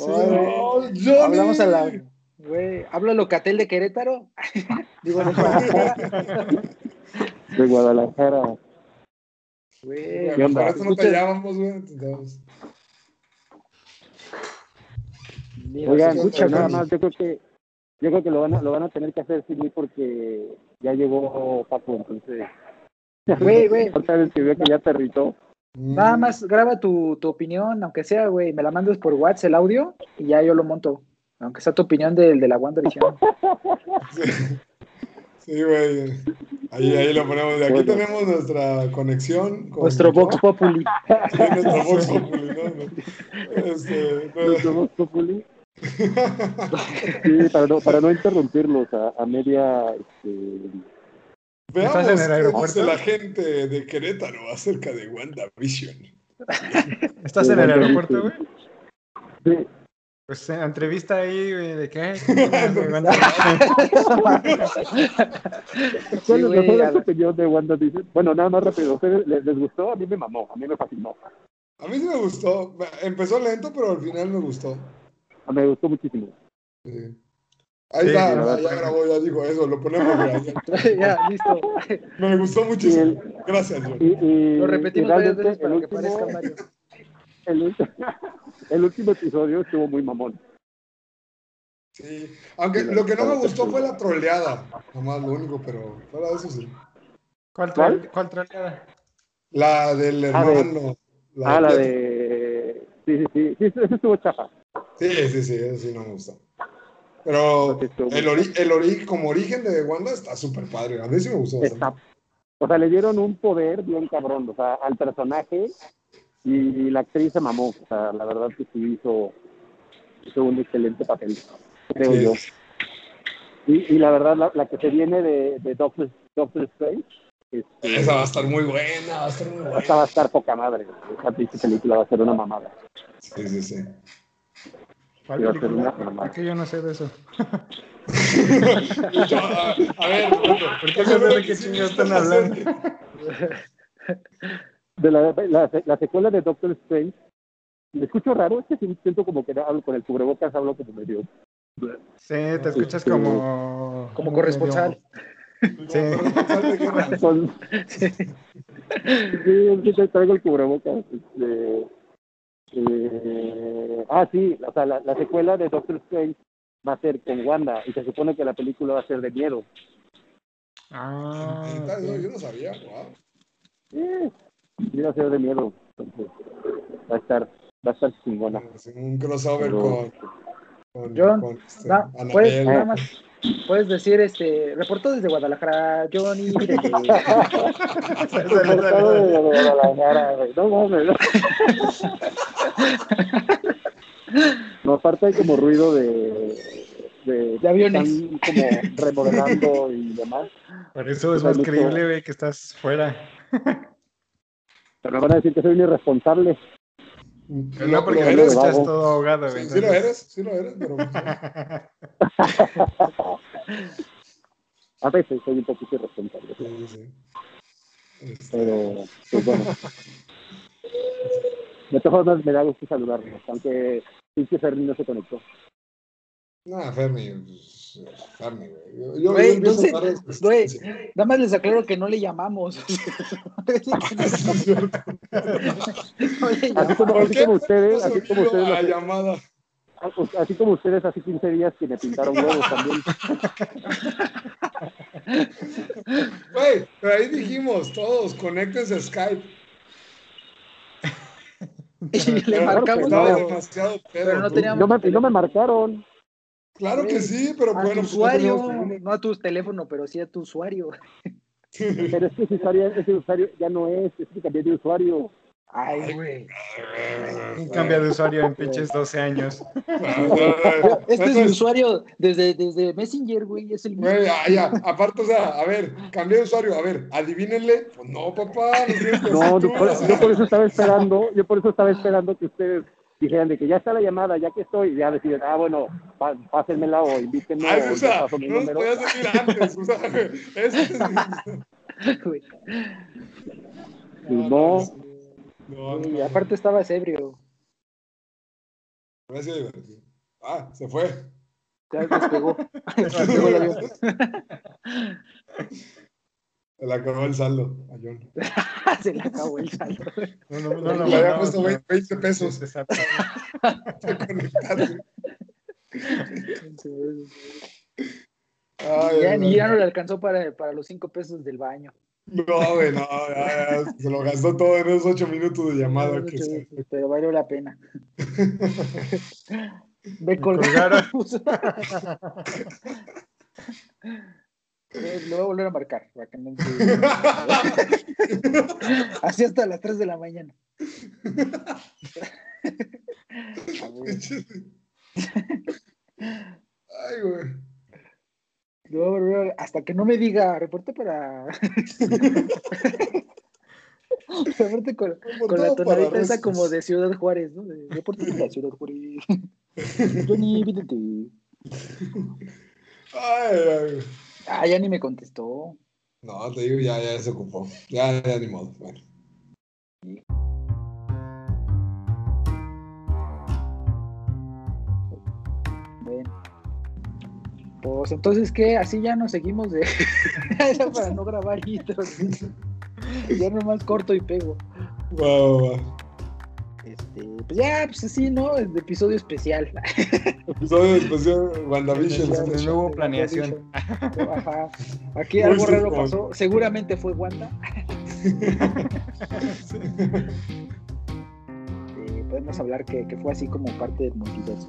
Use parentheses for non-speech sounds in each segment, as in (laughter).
Oh, Johnny. Hablamos a la. Güey, locatel de Querétaro. (laughs) Digo, de Guadalajara. De Guadalajara. Güey, ¿Qué onda? Por eso no te llamamos, güey. entonces, Oigan, escucha, nada más, yo creo que yo creo que lo van a, lo van a tener que hacer sin mí porque ya llegó Paco, entonces. Güey, güey. (laughs) Otra vez que veo que ya aterrizó. Nada mm, más graba tu, tu opinión, aunque sea, güey. Me la mandas por WhatsApp el audio y ya yo lo monto. Aunque sea tu opinión del de la WandaVision. Sí, güey. Ahí, ahí lo ponemos. De aquí Bueno. tenemos nuestra conexión. Con Nuestro Vox Populi. Sí, nuestro Vox Populi, ¿no? No, Este, no. Nuestro Vox Populi. (laughs) Sí, para no, para no interrumpirlos a, a media. Este, Veamos ¿Estás en el qué aeropuerto? dice la gente de Querétaro acerca de WandaVision. ¿Estás en el aeropuerto, güey? sí, Pues entrevista ahí, güey, ¿de qué? (laughs) (laughs) ¿Cuál es la- opinión de Wanda? Dice? Bueno, nada más rápido. ¿A ustedes les, les gustó? A mí me mamó, a mí me fascinó. A mí sí me gustó. Empezó lento, pero al final me gustó. A mí me gustó muchísimo. Sí. Ahí Sí, está, ya grabó, ya dijo eso, lo ponemos. (laughs) ya, listo. (laughs) Me gustó muchísimo. Gracias. Y, y- Lo repetimos varias veces para el que último- parezca Mario. (laughs) el, último episodio estuvo muy mamón. Sí. Aunque lo que no me gustó fue la troleada. Nomás lo único, pero fuera de eso sí. ¿Cuál, ¿Cuál? tra- ¿Cuál troleada? La del Ah, de- hermano. ah, la de... Sí, sí, sí, sí, eso estuvo chafa. Sí, sí, sí, eso sí no me gustó. Pero el, ori el ori como origen de Wanda está súper padre. A mí sí me gustó. bastante. Está- o sea, le dieron un poder bien cabrón, o sea, al personaje y, y la actriz se mamó. O sea, la verdad que sí hizo, hizo un excelente papel, creo Sí. yo. Y, y la verdad, la, la que se viene de, de Doctor, Doctor Strange, este, Esa va a estar muy buena, va a estar muy buena. esa va a estar poca madre. Esa película va a ser una mamada. Sí, sí, sí. ¿Cuál Iba a ser una que yo no sé de eso. A, (laughs) a ver, ¿Por qué no sé de qué chingados están hablando? (laughs) De la, la, la secuela de Doctor Strange, me escucho raro, es que sí siento como que hablo con el cubrebocas, hablo como medio. Sí, te escuchas como... Como corresponsal. (laughs) Sí. Con- sí, es que te traigo el cubrebocas. Este, eh, ah, sí, o sea, la, la secuela de Doctor Strange va a ser con Wanda y se supone que la película va a ser de miedo. Ah, Neta, Yo, no sabía, wow. Eh, sí, va a ser de miedo. Entonces, va a estar, va a estar chingona. Un crossover Pero- con, con, John, con, este, Na- Anabel. nada más, puedes decir, este, reportó desde Guadalajara, Johnny. (laughs) Guadalajara, güey. No mames. No, aparte hay como ruido de, de, De aviones. Están como remodelando y demás. Por eso es más creíble, güey, que estás fuera. Pero me van a decir que soy un irresponsable. Pero Lo- no porque lo escuchas vago. todo ahogado, güey. Sí, sí lo eres, sí lo eres, pero (laughs) (laughs) A veces soy un poquito irresponsable. sí, sí, sí. Este, Pero, pues bueno. De todas formas, me da gusto saludarlos, aunque pinche Ferni no se conectó. Nada, Fermi, pues, Fermi, güey. Yo, yo, Güey, no sé, güey. Nada más les aclaro que no le llamamos. Así como, ¿Por así como ustedes, así como ustedes, a lo- llamada? Así como ustedes hace 15 días que me pintaron huevos también. (laughs) Güey, pero ahí dijimos todos, conéctense a Skype. (laughs) Y le Pero marcamos. estaba no. demasiado pedo. Pero no teníamos- No me, y no me marcaron. Claro que sí, pero A bueno. tu pues, usuario, no a tu teléfono, pero sí a tu usuario. (laughs) Pero es que ese usuario, ese usuario ya no es, es que cambié de usuario. Ay, güey. Un cambio de usuario en pinches 12 años. Este es mi usuario desde, desde Messenger, güey. Es el mismo. Güey, ah, ya, aparte, o sea, a ver, cambié de usuario, a ver, adivínenle. Pues no, papá, no tienes que No, por- yo por eso estaba esperando, yo por eso estaba esperando que ustedes dijeran de que ya está la llamada, ya que estoy, ya deciden, ah, bueno, pásenmela o invítenme Ay, o o yo sea, paso mi no número. podías decir antes, o sea, (laughs) es... güey. Y no, No, no, Y no. aparte estabas ebrio. Divertido. Ah, se fue. Ya despegó. (laughs) (laughs) Despegó el avión. Se le acabó el saldo a John. (laughs) Se le acabó el saldo. No, no, no, no, Le había no, puesto no. 20, 20 pesos. Exacto. Ay, Ya, ya no le alcanzó para, para los cinco pesos del baño. No, güey, no, ya, ya, se lo gastó todo en esos ocho minutos de llamada. que se- Pero valió la pena. (laughs) Ve colgaron. colgar. (laughs) Eh, Lo voy a volver a marcar. para que no se- (laughs) Así hasta las 3 de la mañana. Ay, güey. Lo voy a volver a- Hasta que no me diga reporte para. (laughs) Reporte con, la para tonadita esa restos. como de Ciudad Juárez, ¿no? De reporte de la Ciudad Juárez. Johnny, vídete. Ay, ay. Ah, ya ni me contestó. No, te digo, ya, ya se ocupó. Ya, ya, ni modo. Bueno. Pues entonces, ¿qué? Así ya nos seguimos de. ya (laughs) para no grabar intros. ya nomás corto y pego. Va. Este, pues ya, pues así, ¿no? El episodio especial. Episodio especial WandaVision. No hubo planeación. Ajá. (laughs) Aquí Muy algo raro simple. pasó. Seguramente fue Wanda. (laughs) Eh, podemos hablar que, que fue así como parte del multiverso.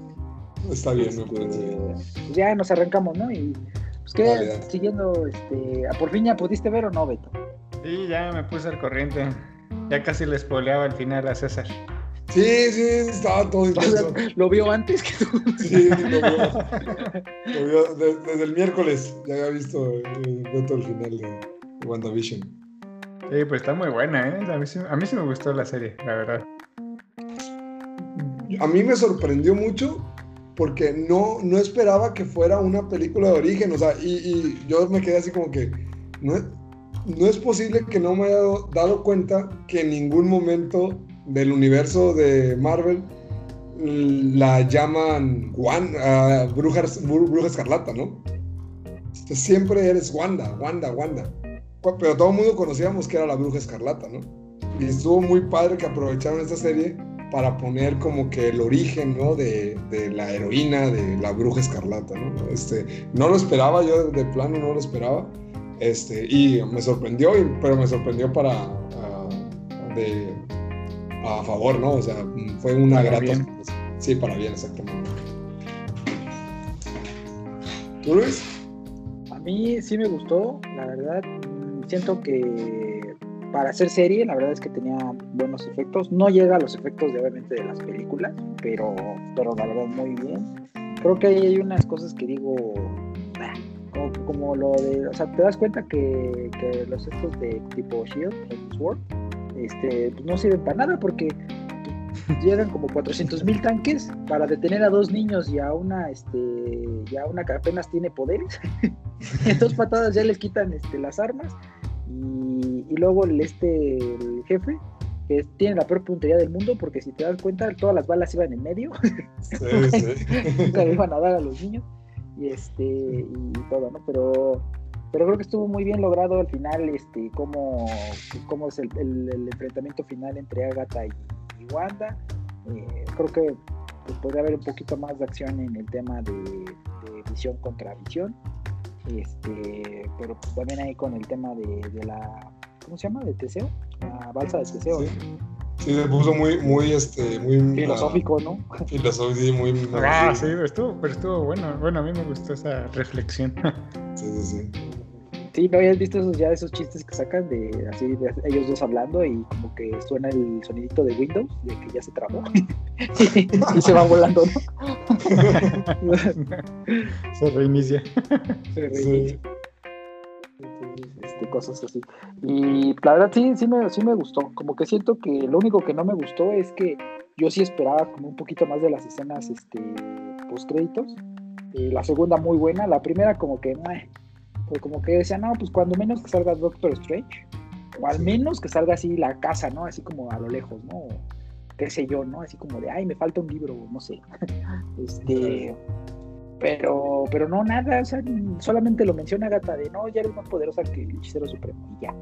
Está bien, Este, pues ya nos arrancamos, ¿no? Y pues que Dale, dale. siguiendo, este, ¿a por fin ya pudiste ver o no, Beto? Sí, ya me puse al corriente. Ya casi le spoileaba al final a César. Sí, sí, estaba todo (laughs) O sea, intenso. lo vio antes que tú. Sí, lo vio. Lo vio de- desde el miércoles. Ya había visto eh, Beto el final de WandaVision. Sí, pues está muy buena, ¿eh? A mí, sí, a mí sí me gustó la serie, la verdad. A mí me sorprendió mucho porque no, no esperaba que fuera una película de origen. O sea, y, y yo me quedé así como que no no es posible que no me haya dado, dado cuenta que en ningún momento del universo de Marvel la llaman Wan- ah, bruja, Bru- bruja escarlata, ¿no? Siempre eres Wanda, Wanda, Wanda. Pero todo el mundo conocíamos que era la bruja escarlata, ¿no? Y estuvo muy padre que aprovecharon esta serie para poner como que el origen, ¿no? De, de la heroína, de la bruja escarlata, ¿no? Este, no lo esperaba, yo de plano no lo esperaba. Este, y me sorprendió, y- pero me sorprendió para, ah, de, a favor, ¿no? O sea, fue una Para grata. bien. sorpresa. Sí, para bien, exactamente. ¿Tú, Luis? A mí sí me gustó, la verdad. Siento que para hacer serie, la verdad es que tenía buenos efectos. No llega a los efectos de obviamente de las películas, pero, pero la verdad muy bien. Creo que hay unas cosas que digo, ah, como, lo de, o sea, te das cuenta que, los estos de tipo Shield, el Sword, este, pues no sirven para nada porque llegan como 400 mil tanques para detener a dos niños y a una, este, y a una que apenas tiene poderes. en (laughs) dos patadas ya les quitan este, las armas y, y luego el, este, el jefe que tiene la peor puntería del mundo porque si te das cuenta todas las balas iban en medio. Sí, (laughs) sí. le iban a dar a los niños. Y este y todo no pero pero creo que estuvo muy bien logrado al final este cómo, cómo es el, el- el enfrentamiento final entre Agatha y, y Wanda. Eh, creo que pues, podría haber un poquito más de acción en el tema de, de visión contra visión este pero pues, también ahí con el tema de, de la ¿cómo se llama? de Teseo la balsa de Teseo Sí. Sí, se puso muy, muy, este, muy filosófico ¿no? ah, filosófico, sí, muy. Ah, sí, pero estuvo, pero estuvo bueno. Bueno, a mí me gustó esa reflexión. Sí, sí, sí. Sí, ¿no habías visto esos ya esos chistes que sacan de así de ellos dos hablando y como que suena el sonidito de Windows de que ya se trabó (laughs) y se va volando, ¿no? (laughs) Se reinicia. Se Sí. reinicia. Entonces, este, cosas así. Y la verdad sí, sí me, sí me gustó. Como que siento que lo único que no me gustó es que yo sí esperaba como un poquito más de las escenas este, post créditos. la segunda muy buena, la primera como que, meh, pero como que decía, no, pues cuando menos que salga Doctor Strange, o al menos que salga así la casa, ¿no? Así como a lo lejos, ¿no? qué sé yo, ¿no? Así como de, ay, me falta un libro, no sé. (laughs) este, pero, pero no, nada, o sea, solamente lo menciona Gata de, no, ya eres más poderosa que el hechicero supremo, y ya.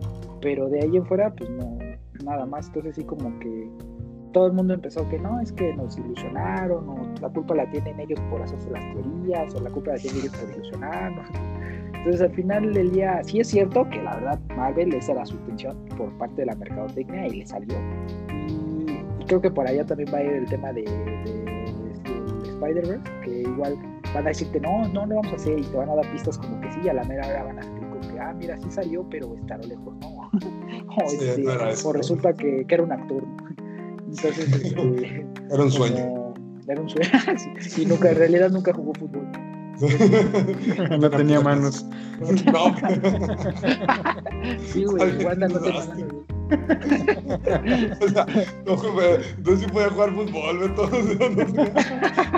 Pero de ahí en fuera, pues no, nada más. Entonces sí como que todo el mundo empezó que no, es que nos ilusionaron, o la culpa la tienen ellos por hacerse las teorías, o la culpa la tienen ellos por ilusionarnos. Entonces al final del día, sí es cierto que la verdad Marvel esa era su intención por parte de la mercadotecnia y le salió. Y, creo que por allá también va a ir el tema de, Spider-Verse, que igual van a decirte, no, no lo vamos a hacer y te van a dar pistas como que sí, a la mera hora van a decir como que, ah, mira, sí salió, pero está lejos, ¿no? (laughs) o, este, o resulta que, que, era un actor. (laughs) Entonces, este, era un sueño. era un sueño, (laughs) y nunca, en realidad nunca jugó fútbol. (laughs) no tenía manos. (laughs) No. sí, güey, (laughs) Wanda no tenía manos. (laughs) o sea, no, entonces sí podía jugar fútbol, Beto.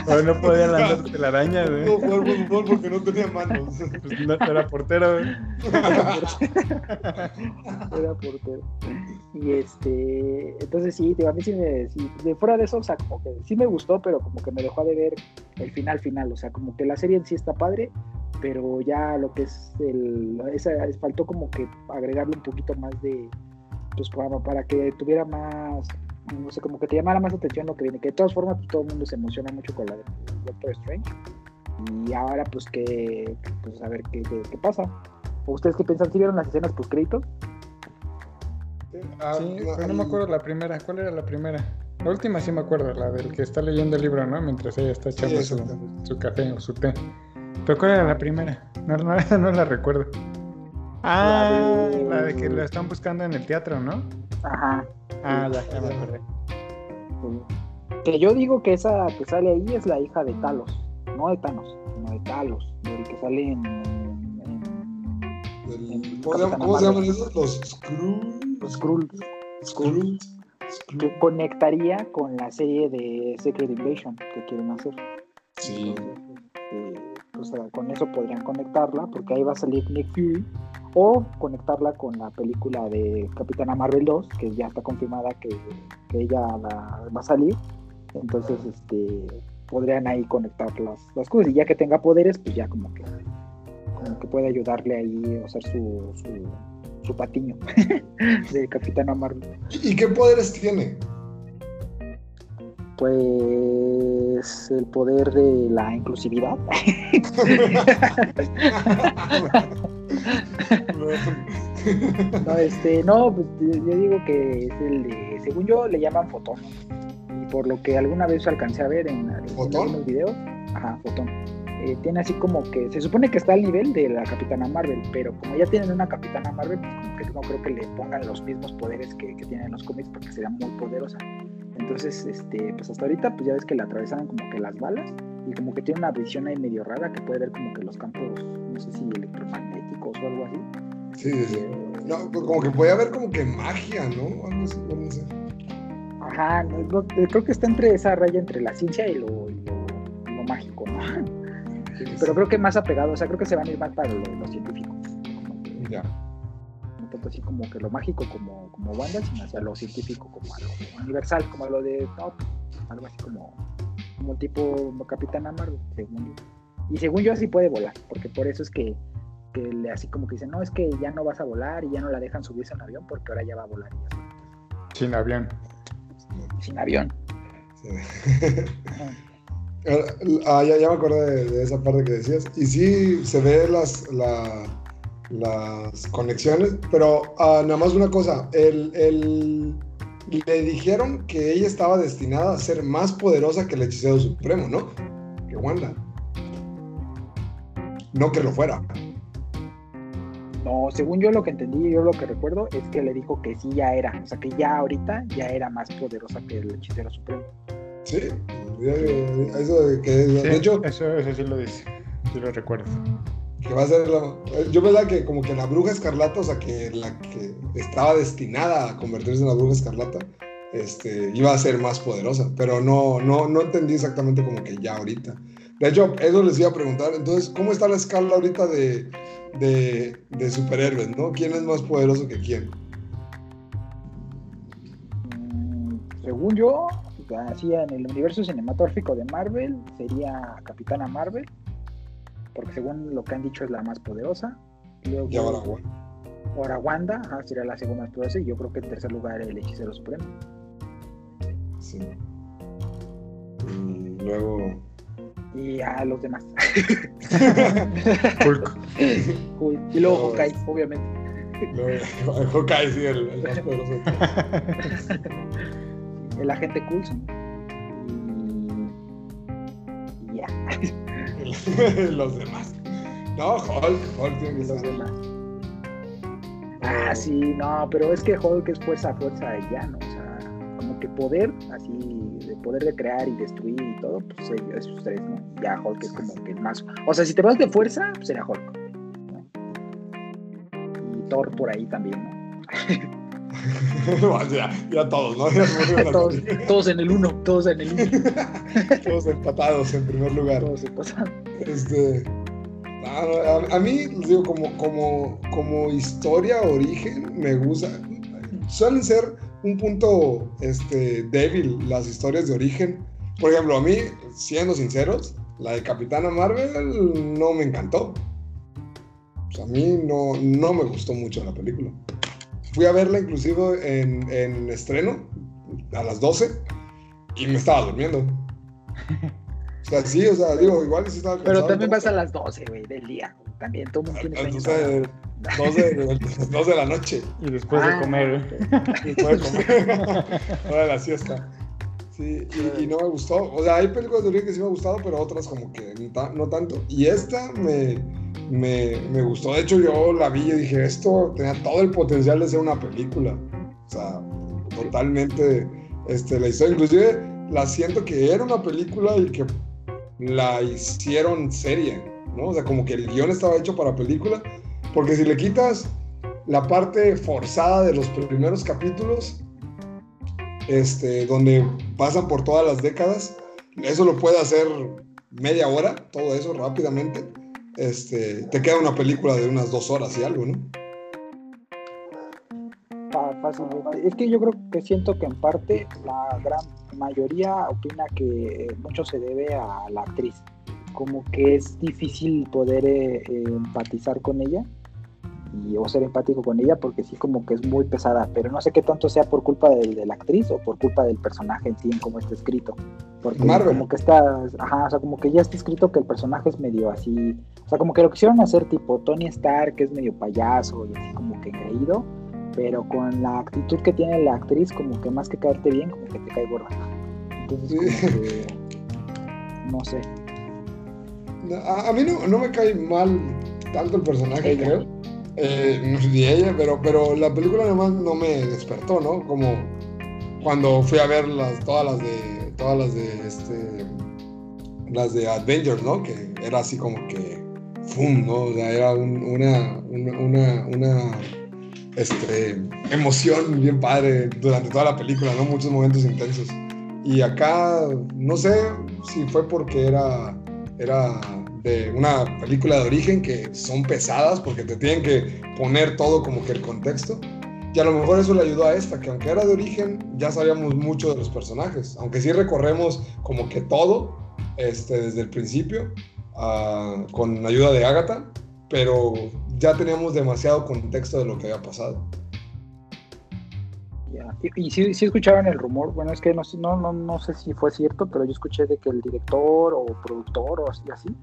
No, no podía lanzar telaraña, güey. No jugar fútbol porque no tenía manos. (laughs) Pues no, era portero, güey. (laughs) Era portero. Y este, entonces sí, a mí sí me, sí, de fuera de eso, o sea, como que sí me gustó, pero como que me dejó de ver el final final, o sea, como que la serie en sí está padre, pero ya lo que es el, esa, faltó como que agregarle un poquito más de, pues para, para que tuviera más, no sé, como que te llamara más atención lo que viene, que de todas formas pues, todo el mundo se emociona mucho con la de Doctor Strange, y ahora pues que, pues a ver qué, qué, pasa. ¿O ustedes qué piensan? ¿Si vieron las escenas post créditos? Ah, sí, pero no me acuerdo la primera. ¿Cuál era la primera? La última sí me acuerdo, la del que está leyendo el libro, ¿no? Mientras ella está echando su, café o su té. ¿Pero cuál era la primera? No, no, (laughs) la recuerdo. Ah, la de... que lo están buscando en el teatro, ¿no? Ajá. Ah, ya, ya me acordé. Que yo digo que esa que sale ahí es la hija de Talos, no de Thanos, sino de Talos, del que sale en. ¿Cómo, se llaman esos? Los Skrull. Los Skrull. Skrull que conectaría con la serie de Secret Invasion que quieren hacer. Sí. Entonces, pues, con eso podrían conectarla, porque ahí va a salir Nick Fury, o conectarla con la película de Capitana Marvel 2, que ya está confirmada que, ella va, a salir. Entonces, este podrían ahí conectar las, las cosas, y ya que tenga poderes, pues ya como que como que puede ayudarle ahí a hacer su su patiño (laughs) de Capitana Marvel. ¿Y qué poderes tiene? Pues el poder de la inclusividad. (laughs) no, este, no, pues yo digo que es el de, según yo, le llaman fotón. Y por lo que alguna vez alcancé a ver en, en algunos videos, ajá, fotón eh, tiene así como que se supone que está al nivel de la Capitana Marvel, pero como ya tienen una Capitana Marvel, pues como que no creo que le pongan los mismos poderes que, que tienen los cómics porque sería muy poderosa. Entonces, este, pues hasta ahorita, pues ya ves que la atravesaron como que las balas y como que tiene una visión ahí medio rara que puede ver como que los campos, no sé si electromagnéticos o algo así. Sí, sí, sí. No, pues como que puede haber como que magia, ¿no? Algo así, no sé. Ajá, creo que está entre esa raya entre la ciencia y lo, y lo mágico, ¿no? pero creo que más apegado, o sea, creo que se van a ir más para lo, científico. Ya. Tanto así como que lo mágico como, como Wanda, sino hacia lo científico como a lo universal, como a lo de no, algo así como, como tipo Capitana Marvel, según yo. Y según yo así puede volar, porque por eso es que, que le así como que dicen, no, es que ya no vas a volar y ya no la dejan subirse en avión porque ahora ya va a volar. Sin avión. Sin avión. Sí. (laughs) Ah, ya, ya, me acordé de, esa parte que decías. Y sí, se ve las, las conexiones, pero ah, nada más una cosa. El, el, le dijeron que ella estaba destinada a ser más poderosa que el hechicero supremo, ¿no? Que Wanda. No que lo fuera. No, según yo lo que entendí, yo lo que recuerdo es que le dijo que sí ya era, o sea que ya ahorita ya era más poderosa que el hechicero supremo. Sí, eso de que, de hecho, eso, eso sí lo dice, sí lo recuerdo. Que va a ser la, yo pensaba que como que la bruja escarlata, o sea, que la que estaba destinada a convertirse en la bruja escarlata, este, iba a ser más poderosa, pero no, no, no entendí exactamente como que ya ahorita. De hecho, eso les iba a preguntar, entonces, ¿cómo está la escala ahorita de, de, superhéroes, no? ¿Quién es más poderoso que quién? Mm, según yo, así en el universo cinematográfico de Marvel sería Capitana Marvel, porque según lo que han dicho es la más poderosa. Luego, Y ahora, ahora Wanda ajá, sería la segunda más poderosa y yo creo que en tercer lugar el hechicero supremo. Sí. Y luego. Y a los demás. (laughs) Hulk. Y luego No, Hawkeye, es- obviamente. luego Hawkeye, sí, el, el más poderoso. El agente Coulson. Y, y ya, (laughs) los (laughs) demás. No, Hulk, Hulk tiene que los demás. Ah, sí, no, pero es que Hulk es fuerza, fuerza y ya, ¿no? O sea, como que poder, así, de poder de crear y destruir y todo, pues esos tres, ¿no? Ya Hulk es como que el más. O sea, si te vas de fuerza, pues será Hulk. ¿no? Y Thor por ahí también, ¿no? (laughs) O sea, ya todos, ¿no? Ya todos, todos en el uno, todos en el uno, Todos empatados en primer lugar. todos pasan. Este. a, a mí, digo, como, como, como historia, origen, me gusta. Suelen ser un punto este, débil las historias de origen. Por ejemplo, a mí, siendo sinceros, la de Capitana Marvel no me encantó. Sea, a mí no, no me gustó mucho la película. Fui a verla inclusive en, en estreno a las 12 y me estaba durmiendo. (laughs) O sea, sí, o sea, digo, igual sí estaba Pero también ¿no? vas a las 12, güey, del día. güey. También todo el mundo tiene sueño. sea, 12 de, 12 (laughs) de la noche. Y después Ah. de comer. Después de comer. (laughs) Hora de la siesta. Sí, y, y no me gustó. O sea, hay películas de origen que sí me han gustado, pero otras como que no tanto. Y esta me, me, me gustó. De hecho, yo la vi y dije, esto tenía todo el potencial de ser una película. O sea, totalmente este, la historia. Inclusive la siento que era una película y que la hicieron serie, ¿no? O sea, como que el guion estaba hecho para película. Porque si le quitas la parte forzada de los primeros capítulos, este, donde pasan por todas las décadas, eso lo puede hacer media hora, todo eso rápidamente. Este, te queda una película de unas dos horas y algo, ¿no? Fácilmente. Es que yo creo que siento que en parte la gran mayoría opina que mucho se debe a la actriz. Como que es difícil poder eh, empatizar con ella y, o ser empático con ella porque sí como que es muy pesada, pero no sé qué tanto sea por culpa de, de la actriz o por culpa del personaje en sí, en cómo está escrito. Porque Marvel. como que está, ajá, o sea, como que ya está escrito que el personaje es medio así, o sea, como que lo quisieron hacer tipo Tony Stark, que es medio payaso y así como que engreído, pero con la actitud que tiene la actriz, como que más que caerte bien, como que te cae gorda. Entonces, Sí. como (laughs) que, no sé. A, a mí no, no me cae mal tanto el personaje, Ella. creo. Eh, ni ella, pero, pero la película nomás no me despertó, ¿no? Como cuando fui a ver las, todas las de todas las de este las de Avengers, ¿no? Que era así como que ¡fum! ¿no? O sea, era un- una, una, una, una, este, emoción bien padre durante toda la película, ¿no? Muchos momentos intensos. Y acá, no sé si fue porque era, era de una película de origen que son pesadas porque te tienen que poner todo como que el contexto. Y a lo mejor eso le ayudó a esta, que aunque era de origen, ya sabíamos mucho de los personajes. Aunque sí recorremos como que todo este, desde el principio, ah, con ayuda de Agatha, pero ya teníamos demasiado contexto de lo que había pasado. Ya. Y, y sí, el rumor, bueno, es que no, no, no, no sé si fue cierto, pero yo escuché de que el director o productor o así, así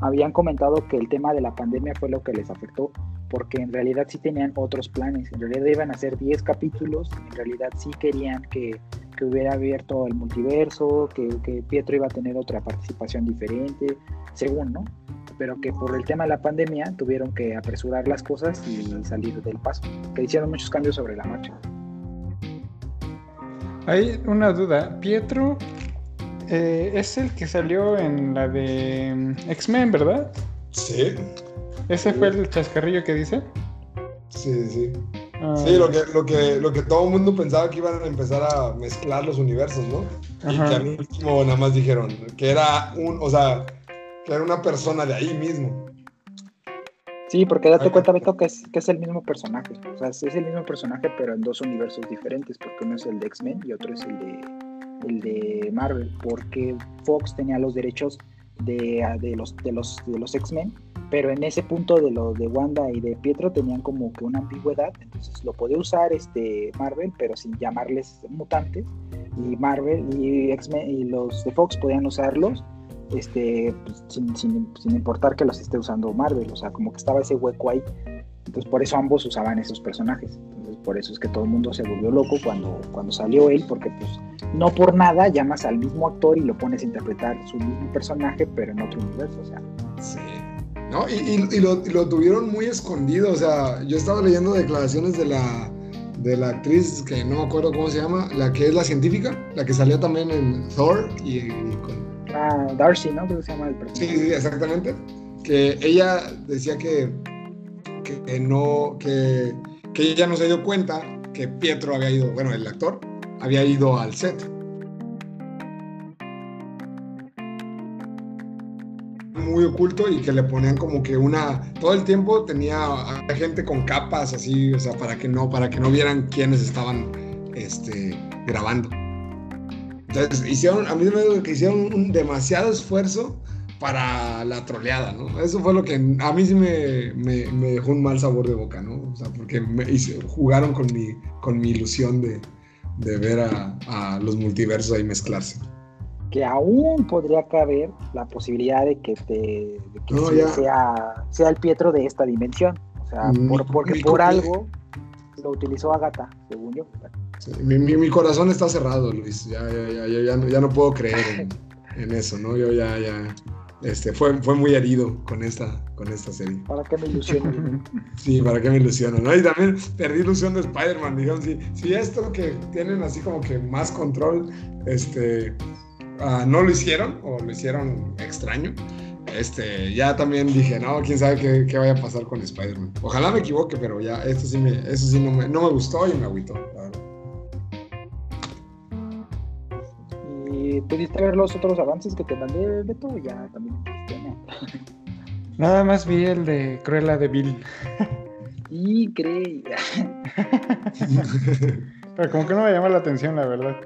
habían comentado que el tema de la pandemia fue lo que les afectó, porque en realidad sí tenían otros planes, en realidad iban a ser 10 capítulos, en realidad sí querían que, que hubiera abierto el multiverso, que, que Pietro iba a tener otra participación diferente, según, ¿no? Pero que por el tema de la pandemia tuvieron que apresurar las cosas y salir del paso, que hicieron muchos cambios sobre la marcha. Hay una duda. Pietro eh, es el que salió en la de mm, X-Men, ¿verdad? Sí, ¿Ese fue el chascarrillo que dice? sí, sí. Ah, Sí, lo que, lo, que, lo que todo el mundo pensaba que iban a empezar a mezclar los universos, ¿no? Y Ajá. que al último nada más dijeron que era un, o sea, era una persona de ahí mismo. Sí, porque date Ay, cuenta, Beto, que es, que es el mismo personaje. O sea, es el mismo personaje, pero en dos universos diferentes, porque uno es el de X-Men y otro es el de el de Marvel, porque Fox tenía los derechos de, de los, de los, de los X-Men, pero en ese punto de lo de Wanda y de Pietro tenían como que una ambigüedad, entonces lo podía usar este Marvel, pero sin llamarles mutantes, y Marvel y X-Men y los de Fox podían usarlos este, pues, sin, sin, sin, importar que los esté usando Marvel, o sea, como que estaba ese hueco ahí. Entonces por eso ambos usaban esos personajes. Entonces por eso es que todo el mundo se volvió loco cuando, cuando salió él, porque pues no por nada llamas al mismo actor y lo pones a interpretar su mismo personaje, pero en otro universo, o sea. Sí. ¿No? Y, y, y, lo, y, lo, tuvieron muy escondido, o sea, yo estaba leyendo declaraciones de la, de la actriz que no me acuerdo cómo se llama, la que es la científica, la que salió también en Thor y, y con... Darcy, ¿no? Creo que se llama el personaje. Sí, sí, exactamente. Que ella decía que, que no, que, que ella no se dio cuenta que Pietro había ido, bueno, el actor, había ido al set. Muy oculto y que le ponían como que una. Todo el tiempo tenía gente con capas así, o sea, para que no, para que no vieran quiénes estaban este, grabando. Entonces, hicieron, a mí me dijo que hicieron un demasiado esfuerzo para la troleada, ¿no? Eso fue lo que a mí sí me, me, me dejó un mal sabor de boca, ¿no? O sea, porque me, hice, jugaron con mi, con mi ilusión de, de ver a, a, los multiversos ahí mezclarse. Que aún podría caber la posibilidad de que, te, de que no, sea, sea el Pietro de esta dimensión. O sea, por, porque mi, por algo lo utilizó Agatha, según yo. Sí, mi, mi, corazón está cerrado, Luis. Ya, ya, ya, ya, no, ya no puedo creer en, en, eso, ¿no? Yo ya, ya. Este, fue, fue muy herido con esta, con esta serie. ¿Para qué me ilusiono? (laughs) sí, para qué me ilusiono, ¿no? Y también perdí ilusión de Spider-Man, digamos, si, si, esto que tienen así como que más control, este, uh, no lo hicieron o lo hicieron extraño, este, ya también dije, no, quién sabe qué, qué vaya a pasar con Spider-Man. Ojalá me equivoque, pero ya, esto sí me, eso sí no me, no me gustó y me agüitó, la verdad. ¿Y pudiste ver los otros avances que te mandé, Beto? Ya también. Nada más vi el de Cruella de Bill. Y creí. (laughs) Pero como que no me llama la atención, la verdad.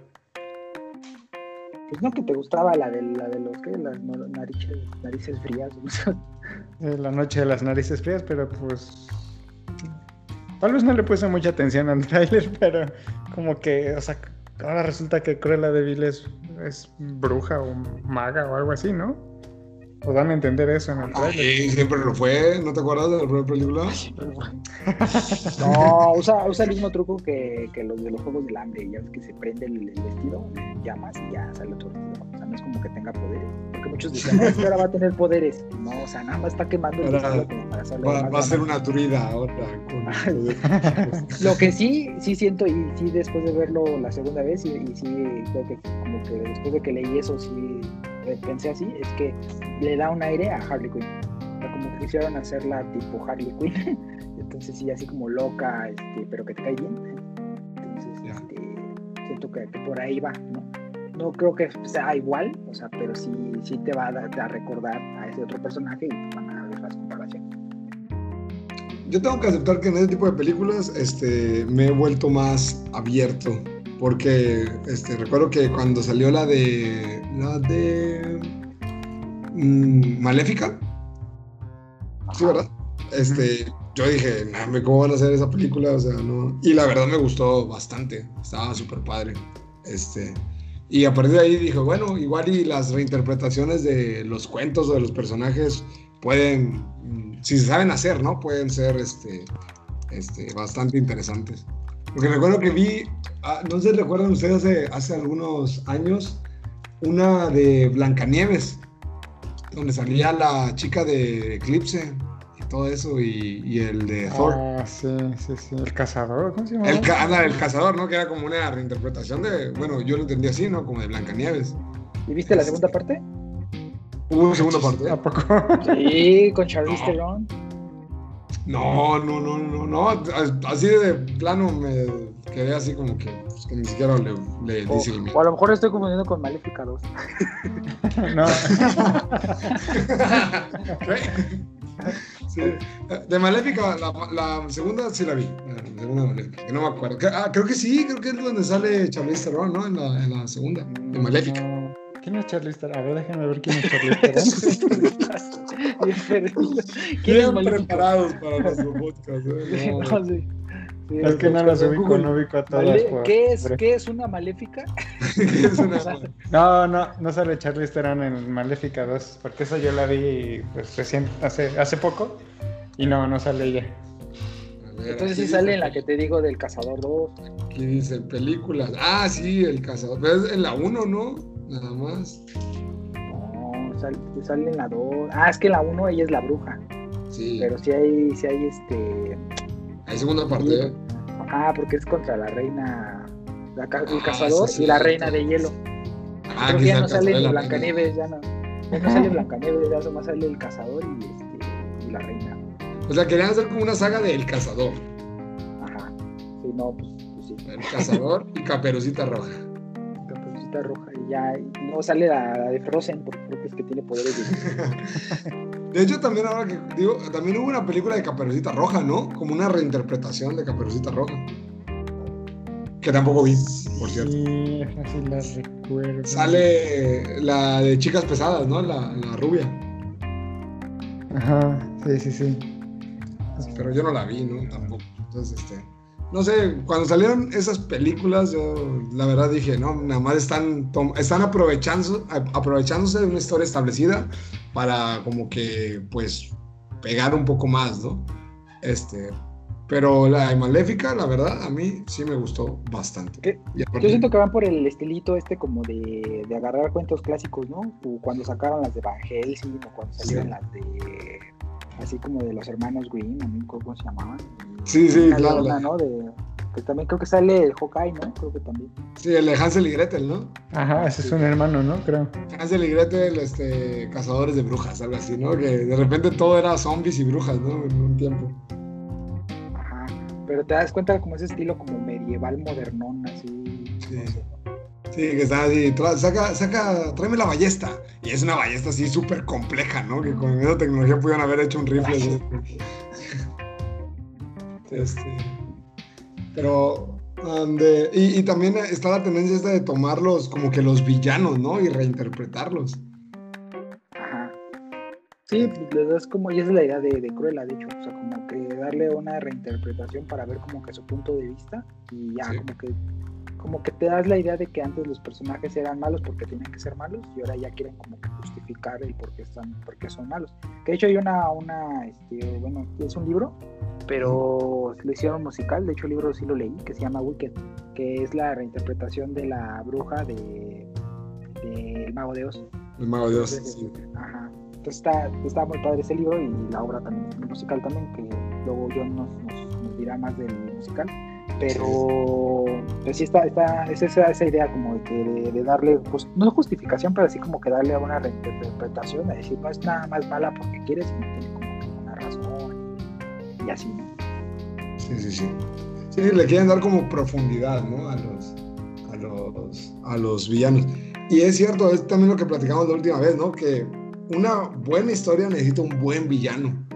Pues no que te gustaba la de, la de los que las narices, narices frías. La noche de las narices frías, pero pues. Tal vez no le puse mucha atención al trailer, pero como que, o sea, ahora resulta que Cruella de Vil es, es, bruja o maga o algo así, ¿no? O dan a entender eso en el trailer. Sí, siempre lo fue. ¿No te acuerdas de la primera película? (laughs) no, usa, usa el mismo truco que, que, los de los Juegos del Hambre. Ya ves que se prende el, el vestido, llamas y ya sale otro vestido. O sea, no es como que tenga poderes. Muchos es que ahora va a tener poderes. No, o sea, nada más está quemando el como para hacerlo. Va, va a ser una druida ahora. (laughs) Lo que sí, sí siento, y sí después de verlo la segunda vez, y, y sí creo que como que después de que leí eso, sí pensé así, es que le da un aire a Harley Quinn. O sea, como que quisieron hacerla tipo Harley Quinn. (laughs) Entonces sí, así como loca, este, pero que te cae bien. Entonces, este, siento que, que, por ahí va, ¿no? No creo que sea igual, o sea, pero sí, sí te va a, a recordar a ese otro personaje y van a ver las comparaciones. Yo tengo que aceptar que en ese tipo de películas este, me he vuelto más abierto porque este, recuerdo que cuando salió la de. La de. Mmm, Maléfica. Sí, ¿verdad? Este, yo dije, ¿cómo van a hacer esa película? O sea, no. Y la verdad me gustó bastante. Estaba súper padre. Este. Y a partir de ahí dije, bueno, igual y las reinterpretaciones de los cuentos o de los personajes pueden, si se saben hacer, ¿no? Pueden ser este, este, bastante interesantes. Porque recuerdo que vi, ah, no sé recuerdan ustedes hace, hace algunos años, una de Blancanieves, donde salía la chica de Eclipse todo eso, y, y el de Thor. Ah, sí, sí, sí. El cazador, ¿cómo se llama? El, ca el cazador, ¿no? Que era como una reinterpretación de, bueno, yo lo entendí así, ¿no? Como de Blancanieves. ¿Y viste la segunda parte? ¿Hubo una segunda parte? ¿A poco? Sí, con Charlize Theron. No, no, no, no, no. Así de plano me quedé así como que, pues, que ni siquiera le, le o, dice el o a lo mejor estoy confundiendo con Maléfica 2. (laughs) no. (laughs) (laughs) sí. De Maléfica, la, la, segunda sí la vi. La segunda maléfica, que no me acuerdo. Ah, creo que sí, creo que es donde sale Charlize Theron, ¿no? En la, en la segunda, de Maléfica. No. ¿Quién es Charlize Theron? A ver, déjame ver quién es Charlize Theron. (laughs) (laughs) Preparados para nuestro podcast. ¿eh? (laughs) No, sí. Sí, es que no las ubico, Google. no ubico a todas. Male- por ¿Qué, es. ¿Qué es una maléfica? (laughs) (laughs) Es una- No, no, no sale Charlize Theron en Maléfica 2, porque esa yo la vi pues, recién, hace, hace poco, y no, no sale ella. Ver, Entonces sí sale en la que te digo del Cazador 2. Aquí dice películas. Ah, sí, el cazador. Pero es en la 1, ¿no? Nada más. No, sale, sale en la 2. Ah, es que en la 1 ella es la bruja. Sí. Pero sí hay, sí hay este. Hay segunda parte. Ah, porque es contra la reina. la el Ah, cazador sí, y la reina de hielo. Ah, Creo que ya no sale ni la Blancanieves, ya no. Ya no sale Blancanieves, ya nomás sale el cazador y, este, y la reina. reina. O sea, querían hacer como una saga de El Cazador. Ajá. Sí, no, pues, pues sí. El Cazador y Caperucita Roja. Caperucita roja y ya. y no sale la, la de Frozen porque creo que es que tiene poderes de. (laughs) De hecho, también ahora que digo, también hubo una película de Caperucita Roja, ¿no? Como una reinterpretación de Caperucita Roja. Que tampoco vi, por cierto. Sí, así la recuerdo. Sale la de Chicas Pesadas, ¿no? La, la rubia. Ajá, sí, sí, sí. Pero yo no la vi, ¿no? Tampoco. Entonces, este. No sé, cuando salieron esas películas, yo la verdad dije, no, nada más están, están aprovechando, aprovechándose de una historia establecida para como que, pues, pegar un poco más, ¿no? Este. Pero la de Maléfica, la verdad, a mí sí me gustó bastante. ¿Qué? Y aparte- Yo siento que van por el estilito este como de, de agarrar cuentos clásicos, ¿no? O cuando sacaron las de Van Helsing o cuando salieron Sí. las de así como de los hermanos Green, no cómo se llamaban. Sí, sí, Una claro. ¿no? De, que también creo que sale el Hawkeye, ¿no? Creo que también. sí, el de Hansel y Gretel, ¿no? Ajá, ese es un hermano, ¿no? Creo. Hansel y Gretel, este, cazadores de brujas, algo así, ¿no? Que de repente todo era zombies y brujas, ¿no? En un tiempo. Ajá. Pero te das cuenta como ese estilo como medieval modernón, así. Sí. no sé. Sí, que está así, saca, saca, tráeme la ballesta. Y es una ballesta así súper compleja, ¿no? Que con esa tecnología pudieron haber hecho un rifle. así. (laughs) Este, pero, de- y, y también está la tendencia esta de tomarlos como que los villanos, ¿no? Y reinterpretarlos. Ajá. Sí, pues le das como, y esa es la idea de, de Cruella, de hecho, o sea, como que darle una reinterpretación para ver como que su punto de vista y ya Sí. como que como que te das la idea de que antes los personajes eran malos porque tenían que ser malos y ahora ya quieren como que justificar el por qué están, por qué son malos. Que de hecho hay una, una, este, bueno, es un libro, pero lo hicieron musical, de hecho el libro sí lo leí, que se llama Wicked, que es la reinterpretación de la bruja de, de El Mago de Oz. El mago de Dios. Entonces, sí. Ajá. Entonces está, está muy padre ese libro y la obra también, el musical también, que luego John nos, nos, nos dirá más del musical. Pero pues sí está, está es esa, esa idea como de, que de, de darle, pues, no justificación, pero así como que darle una reinterpretación, de decir, no es nada más mala porque quieres, sino tiene como que una razón y así. ¿no? Sí, sí, sí. Sí, le quieren dar como profundidad, ¿no? A los, a los, a los villanos. Y es cierto, es también lo que platicamos la última vez, ¿no? Que una buena historia necesita un buen villano.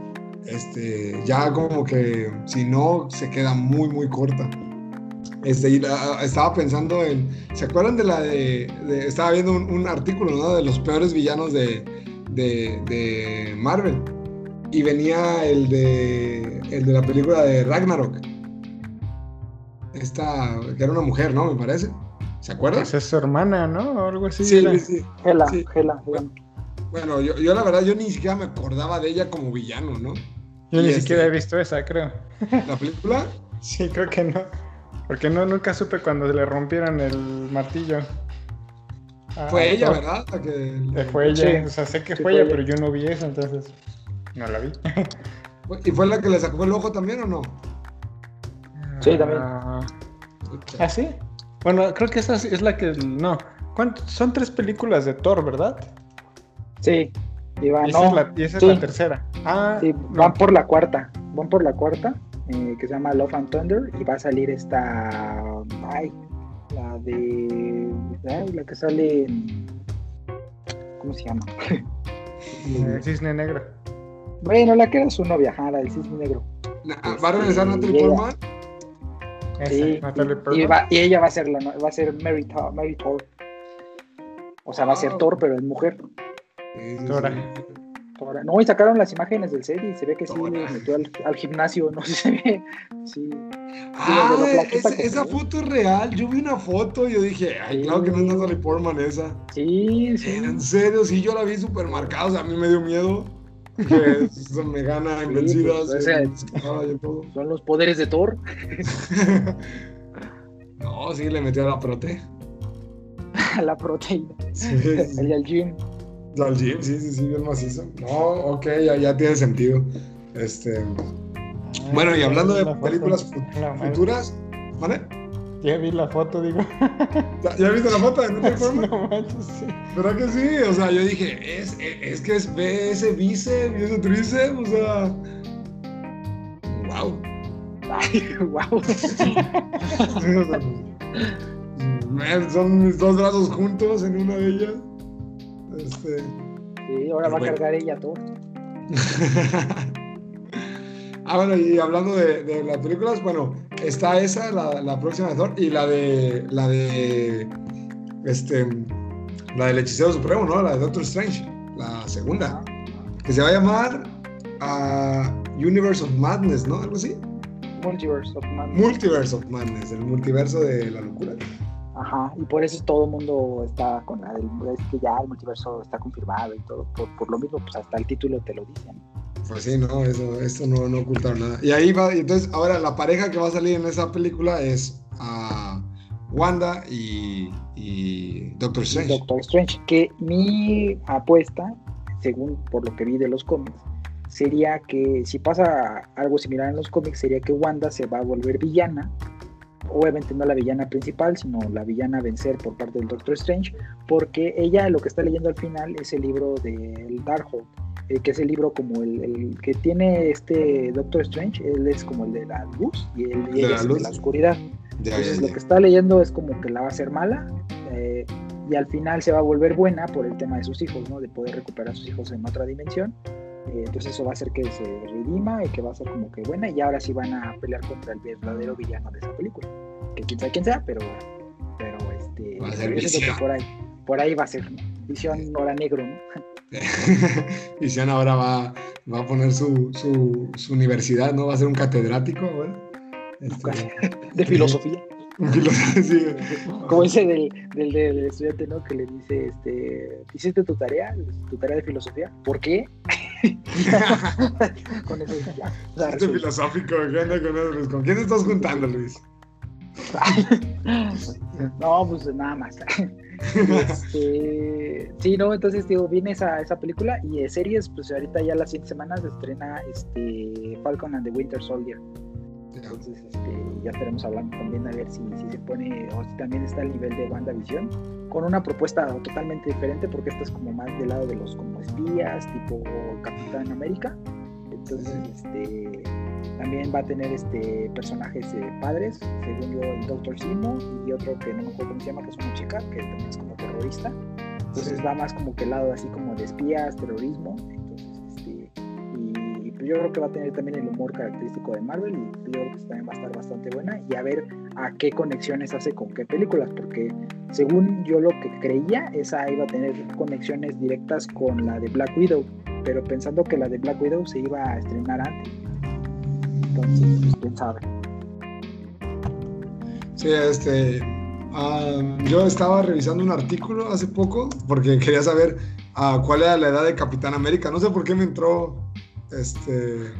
Este, ya como que si no, se queda muy, muy corta. Este, y la- estaba pensando en, ¿se acuerdan de la de, de- estaba viendo un, un artículo, ¿no? De los peores villanos de, de, de Marvel. Y venía el de, el de la película de Ragnarok. Esta, que era una mujer, ¿no? Me parece. ¿Se acuerdan? Pues es su hermana, ¿no? O algo así. Sí, sí. Hela, Sí. Hela, Hela. Bueno, yo, yo la verdad, yo ni siquiera me acordaba de ella como villano, ¿no? Yo ni este- siquiera he visto esa, creo. La película, (laughs) Sí, creo que no. Porque no, nunca supe cuando le rompieron el martillo. Ah, fue ella, ¿verdad? La que, eh, Fue ella, Sí. o sea, sé que Sí, fue ella, ella. pero yo no vi eso, entonces no la vi. ¿Y fue la que le sacó el ojo también o no? Sí, también. Ah, ¿Ah, sí? Bueno, creo que esa es- la que. No. ¿Cuánto? Son tres películas de Thor, ¿verdad? Sí, y esa no, es la, y esa es sí. la tercera. Ah, Sí, no. van por la cuarta. Van por la cuarta, eh, que se llama Love and Thunder, y va a salir esta. Ay, la de. ay, la que sale. en- ¿Cómo se llama? Eh, (laughs) Cisne Negro. Bueno, la que era su novia, ajá, la del cisne negro. Na- ¿Va a regresar Este, Natalie Portman? Sí, Natalie y, Portman. va- y ella va a ser la va a ser Mary, Thor- Mary Thor. O sea, va a ser Ah. Thor, pero es mujer. Sí, sí. Ahora, no, y sacaron las imágenes del set y se ve que sí le metió al, al gimnasio, no (laughs) sé si se ve. Sí. Ah, de la plaquita es- que esa se foto es real. Yo vi una foto y yo dije, ay, Sí. claro que no es Natalie Portman esa. Sí, sí. En serio, sí, yo la vi súper marcada. O sea, a mí me dio miedo. Que (laughs) eso me gana en Sí, vencidas. pues, o sea. Son los poderes de Thor. (laughs) No, sí, le metió a la prote. A la proteína. Sí. El al gym. Al gym, sí, sí, sí, bien macizo. No, ok, ya, ya tiene sentido. Este, bueno, y hablando de foto. películas futuras, ¿vale? Ya vi la foto, digo. ¿Ya, ya viste la foto de Natalie Portman? no manches, sí. ¿Verdad que sí? O sea, yo dije, es, es que es, ve ese bíceps y ese tríceps, o sea. ¡Wow! Ay, wow. (laughs) (laughs) Son mis dos brazos juntos en una de ellas. Este. Sí, ahora va a cargar ella Thor. (laughs) ah, bueno, y hablando de, de las películas, bueno, está esa, la, la próxima de Thor, y la de. La de. Este. La del hechicero supremo, ¿no? La de Doctor Strange, la segunda. Que se va a llamar. ah, Universe of Madness, ¿no? Algo así. Multiverse of Madness. Multiverse of Madness, el multiverso de la locura. Ajá, y por eso todo el mundo está con la del, es que ya el multiverso está confirmado y todo, por, por lo mismo, pues hasta el título te lo dicen. Pues sí, no, eso, esto no, no ocultaron nada. Y ahí va, y entonces ahora la pareja que va a salir en esa película es ah, Wanda y, y Doctor Strange. Doctor Strange, que mi apuesta, según por lo que vi de los cómics, sería que si pasa algo similar en los cómics, sería que Wanda se va a volver villana. Obviamente no la villana principal, sino la villana a vencer por parte del Doctor Strange, porque ella lo que está leyendo al final es el libro del Darkhold, eh, que es el libro como el, el que tiene este Doctor Strange, él es como el de la luz y él y ella la es el de la oscuridad. Ya, Entonces ya, lo ya. que está leyendo es como que la va a hacer mala eh, y al final se va a volver buena por el tema de sus hijos, ¿no? De poder recuperar a sus hijos en otra dimensión. Eh, entonces eso va a hacer que se redima y que va a ser como que buena y ahora sí van a pelear contra el verdadero villano de esa película. Que quién sabe quién sea, pero, pero este, Va a ser que Visión. por ahí, por ahí va a ser, ¿no? Visión hora negro, ¿no? (laughs) Visión ahora va, va a poner su, su, su universidad, ¿no? Va a ser un catedrático ahora. Este, (laughs) De filosofía. (laughs) sí. (laughs) Como ese del, del, del estudiante, ¿no? Que le dice, este, ¿hiciste tu tarea? Tu tarea de filosofía. ¿Por qué? (laughs) con eso ya. o sea, Este filosófico, ¿qué onda con eso, Luis? ¿Con quién estás juntando, Luis? no, pues nada más. Este, sí, no, entonces digo, viene esa, esa película y de series, pues ahorita ya las 100 semanas se estrena este, Falcon and the Winter Soldier. Entonces este, ya estaremos hablando también a ver si, si se pone o si también está al nivel de WandaVision con una propuesta totalmente diferente porque esta es como más del lado de los como espías, tipo Capitán América. Entonces, este, también va a tener este personajes eh, padres, según yo, el Doctor Simo y otro que no me acuerdo cómo se llama, que es una chica, que también es como terrorista. Entonces va más como que el lado así como de espías, terrorismo. Yo creo que va a tener también el humor característico de Marvel y yo creo que también va a estar bastante buena y a ver a qué conexiones hace con qué películas, porque según yo lo que creía, esa iba a tener conexiones directas con la de Black Widow, pero pensando que la de Black Widow se iba a estrenar antes. Entonces, pues quién sabe. Sí, este. ah, yo estaba revisando un artículo hace poco porque quería saber ah, cuál era la edad de Capitán América. No sé por qué me entró este,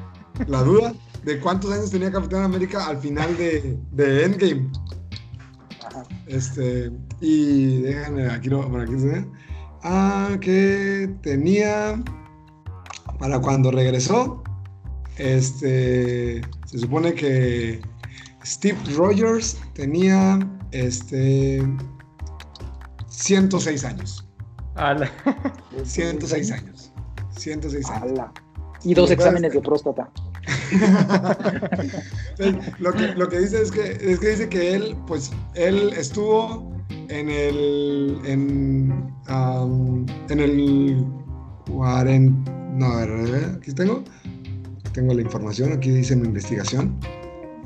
la duda de cuántos años tenía Capitán América al final de, de Endgame. Este, y déjenme, aquí lo, por aquí se ve. Ah, que tenía para cuando regresó. Este, se supone que Steve Rogers tenía este 106 años. Ala. 106 (laughs) años. 106 años. Ala. Y dos exámenes de próstata. Entonces, (laughs) lo, que, lo que dice es que, es que dice que él, pues, él estuvo en el, en, am, en el 40, no, a ver, aquí tengo, aquí tengo la información, aquí dice mi investigación.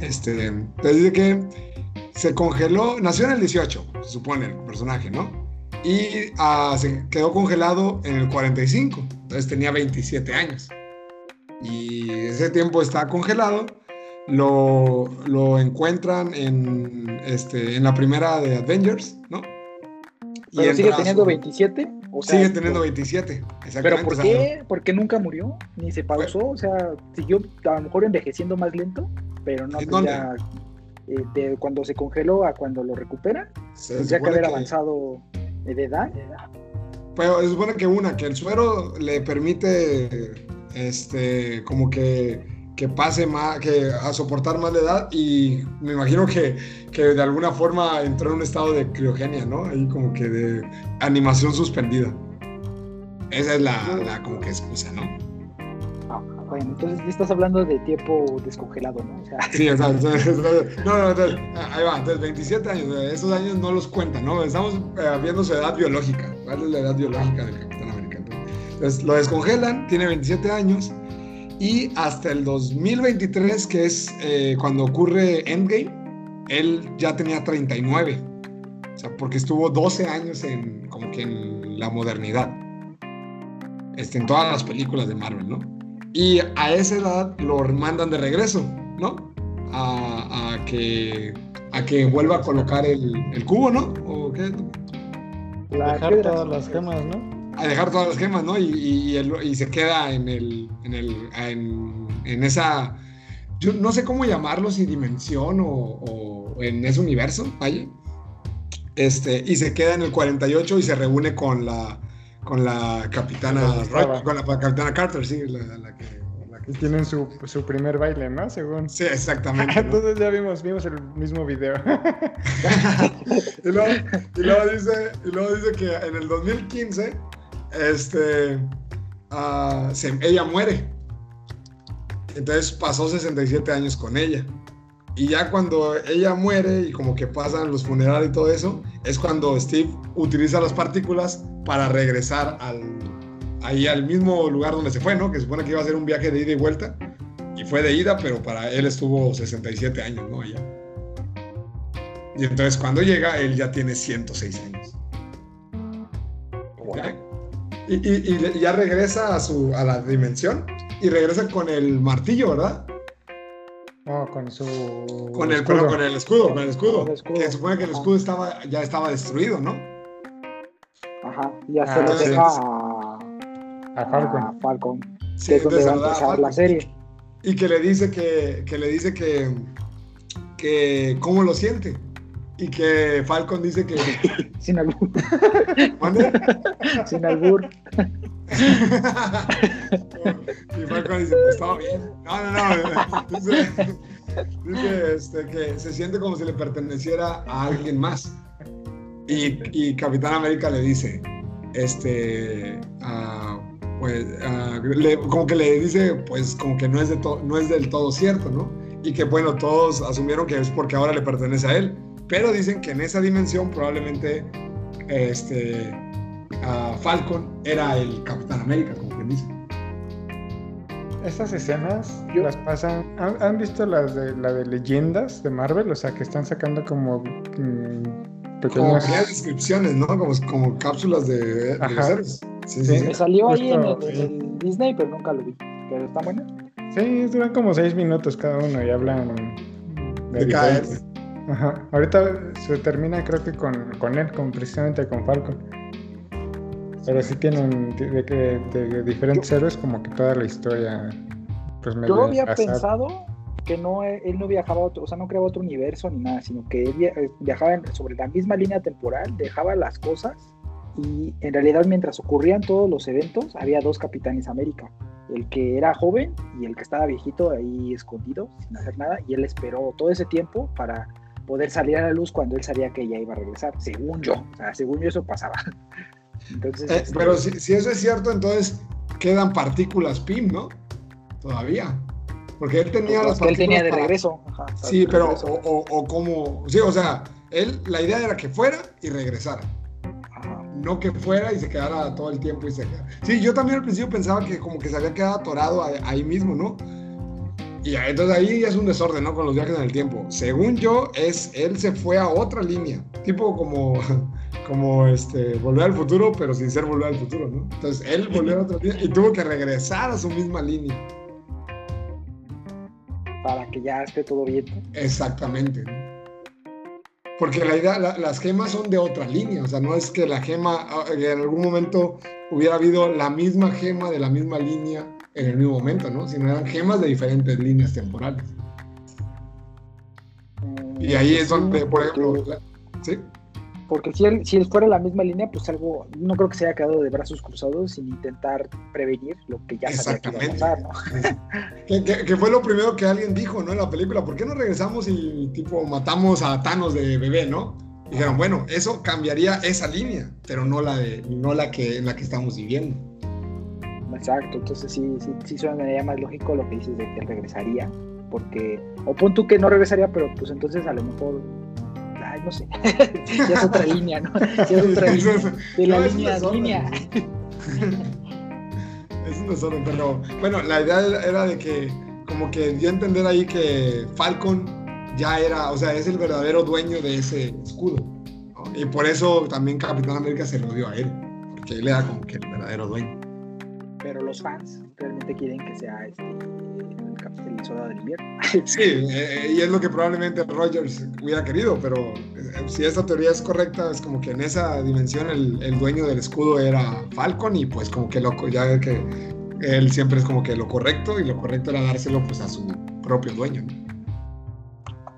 Este, entonces dice que se congeló, nació en el 18, se supone el personaje, ¿no? Y ah, se quedó congelado en el 45, entonces tenía 27 años. Y ese tiempo está congelado, lo, lo encuentran en, este, en la primera de Avengers, ¿no? Y ¿Pero sigue entra teniendo su- 27? O sea, Sigue teniendo 27, ¿Pero exactamente. por o sea, qué? ¿Por qué nunca murió? Ni se pausó, o sea, siguió a lo mejor envejeciendo más lento, pero no ¿En tenía, eh, de cuando se congeló a cuando lo recupera, se tendría que supone haber que- avanzado eh, de edad. Pero se supone que una, que el suero le permite este como que, que pase más, que a soportar más la edad y me imagino que, que de alguna forma entró en un estado de criogenia, ¿no? Ahí como que de animación suspendida. Esa es la, la como que excusa, ¿no? Ah, bueno, entonces estás hablando de tiempo descongelado, ¿no? O sea, (laughs) Sí, o sea, no, no, entonces, ahí va, entonces 27 años, esos años no los cuentan, ¿no? Estamos eh, viendo su edad biológica, ¿cuál es la edad biológica del? Entonces, lo descongelan, tiene 27 años y hasta el 2023, que es eh, cuando ocurre Endgame, él ya tenía 39, o sea, porque estuvo 12 años en, como que en la modernidad, este, en todas las películas de Marvel, ¿no? Y a esa edad lo mandan de regreso, ¿no? A, a que, a que vuelva a colocar el, el cubo, ¿no? ¿O qué? la Dejar todas las gemas, ¿no? A dejar todas las gemas, ¿no? Y, y- y el- y se queda en el, en el, en, en esa, yo no sé cómo llamarlo, si dimensión o, o en ese universo, vaya. Este, y se queda en el 48 y se reúne con la, con la capitana, estaba. con la capitana Carter, sí, la, la que, Y tienen su, su primer baile, ¿no? Según. Sí, exactamente. (laughs) ¿no? Entonces ya vimos, vimos el mismo video. (laughs) y, luego, y luego dice, y luego dice que en el 2015 este, ah, se- ella muere. Entonces pasó 67 años con ella. Y ya cuando ella muere y como que pasan los funerales y todo eso, es cuando Steve utiliza las partículas para regresar al, ahí al mismo lugar donde se fue, ¿no? Que se supone que iba a ser un viaje de ida y vuelta. Y fue de ida, pero para él estuvo 67 años, ¿no? Allá. Y entonces cuando llega, él ya tiene 106 años. Y, y- y le- ya regresa a, su, a la dimensión y regresa con el martillo, ¿verdad? No, con su. Con el, escudo. con el escudo, con el escudo. Con el escudo. Que se supone que el Ajá. escudo estaba, ya estaba destruido, ¿no? Ajá, ya se Ah, lo sí. deja a, A Falcon. a Falcon, Sí, que es donde va a empezar la serie. Y que le dice que, que le dice que, que cómo lo siente. Y que Falcon dice que. (laughs) Sin albur. ¿Mande? sin albur. (laughs) y Falcon dice, pues estaba bien. No, no, no. Dice, dice, este, que se siente como si le perteneciera a alguien más. Y, y Capitán América le dice, este, pues, le- como que le dice, pues como que no es, de no es del todo cierto, ¿no? Y que bueno, todos asumieron que es porque ahora le pertenece a él. Pero dicen que en esa dimensión probablemente este, ah, Falcon era el Capitán América, como quien dice. Estas escenas Yo- las pasan. ¿Han, han visto las de la de leyendas de Marvel? O sea, que están sacando como mm, Como pequeñas. pequeñas descripciones, ¿no? Como, como cápsulas de, de los Ajá. héroes. Sí, sí, Sí. Me salió ahí en el, sí. el Disney, pero nunca lo vi. Pero está bueno. Sí, duran como seis minutos cada uno y hablan de, De cada Ajá. Ahorita se termina, creo que con, con él, con, precisamente con Falcon. Pero sí tienen de, de, de- diferentes héroes como que toda la historia. Pues medio Yo había desfasada. pensado que no, eh, él no viajaba a otro, o sea, no creaba otro universo ni nada, sino que él eh, viajaba sobre la misma línea temporal, dejaba las cosas y en realidad mientras ocurrían todos los eventos había dos Capitanes América, el que era joven y el que estaba viejito ahí escondido sin hacer nada y él esperó todo ese tiempo para poder salir a la luz cuando él sabía que ella iba a regresar, según yo, o sea, según yo eso pasaba. (laughs) Entonces, Eh, este, pero si, si eso es cierto, entonces quedan partículas PIM, ¿no? Todavía. Porque él tenía las que él tenía de para- regreso. ajá, Sí, pero regreso. o, o, o como... Sí, o sea, él, la idea era que fuera y regresara. Ajá. No que fuera y se quedara todo el tiempo y se quedara. Sí, yo también al principio pensaba que como que se había quedado atorado ahí, ahí mismo, ¿no? Y entonces ahí es un desorden, ¿no? Con los viajes en el tiempo. Según yo, es él se fue a otra línea, tipo como, (laughs) como este, volver al futuro, pero sin ser volver al futuro, ¿no? Entonces él volvió a otra línea y tuvo que regresar a su misma línea. Para que ya esté todo bien. Exactamente. Porque la idea, las gemas son de otra línea, o sea, no es que la gema, ah, en algún momento hubiera habido la misma gema de la misma línea en el mismo momento, ¿no? Sino eran gemas de diferentes líneas temporales. Y ahí es donde, por ejemplo, ¿sí? Porque si él, si él fuera la misma línea, pues algo, no creo que se haya quedado de brazos cruzados sin intentar prevenir lo que ya sabía que iba a pasar, ¿no? (laughs) que, fue lo primero que alguien dijo, ¿no? En la película, ¿por qué no regresamos y tipo matamos a Thanos de bebé, ¿no? dijeron, bueno, eso cambiaría esa línea, pero no la de, no la que, en la que estamos viviendo. Exacto, entonces sí, sí, sí suena más lógico lo que dices de que regresaría, porque, o pon tú que no regresaría, pero pues entonces a lo mejor no sé, (laughs) ya es otra línea, ¿no? Ya es otra (laughs) línea, de la línea a línea. Es un desorden, (laughs) pero bueno, la idea era de que como que dio a entender ahí que Falcon ya era, o sea, es el verdadero dueño de ese escudo. Y por eso también Capitán América se rodeó a él, porque él era como que el verdadero dueño. Pero los fans realmente quieren que sea este el soldado del invierno. (laughs) Sí, eh, y es lo que probablemente Rogers hubiera querido, pero eh, si esta teoría es correcta, es como que en esa dimensión el, el dueño del escudo era Falcon y pues como que loco, ya que él siempre es como que lo correcto y lo correcto era dárselo pues a su propio dueño.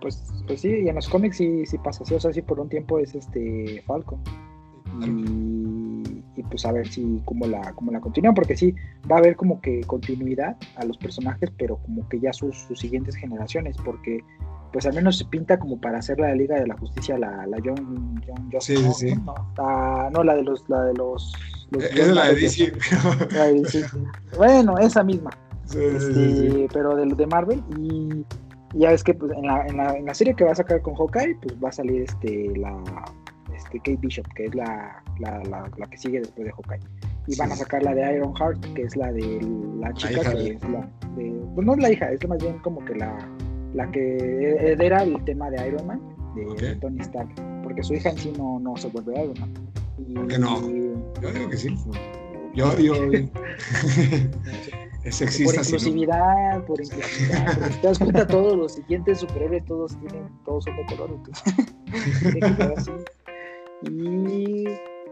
Pues, pues sí, y en los cómics sí, sí pasa así, o sea, sí por un tiempo es este Falcon. Y, pues a ver si cómo la, cómo la continúan, porque sí, va a haber como que continuidad a los personajes, pero como que ya sus, sus siguientes generaciones, porque pues al menos se pinta como para hacer la Liga de la Justicia, la, la John, John sí, sí, sí. No, no, la de los, la de los, es la de DC. La de DC. bueno, esa misma. (laughs) Este, pero de, de Marvel y ya ves que pues, en, la, en, la, en la serie que va a sacar con Hawkeye, pues va a salir este la este, Kate Bishop, que es la, la, la, que sigue después de Hawkeye. Y van a sacar la de Iron Heart, que es la de la chica, que es la de, pues no es la hija, es más bien como que la, la que heredera el tema de Iron Man, de, Tony Stark, porque su hija en sí no, no se vuelve Iron Man. ¿Por qué no? Yo digo que sí. Yo digo... (laughs) (laughs) es sexista. Por inclusividad, por inclusividad. si te das cuenta, todos los siguientes superhéroes, todos tienen, todos son de color, entonces. (laughs) ¿Y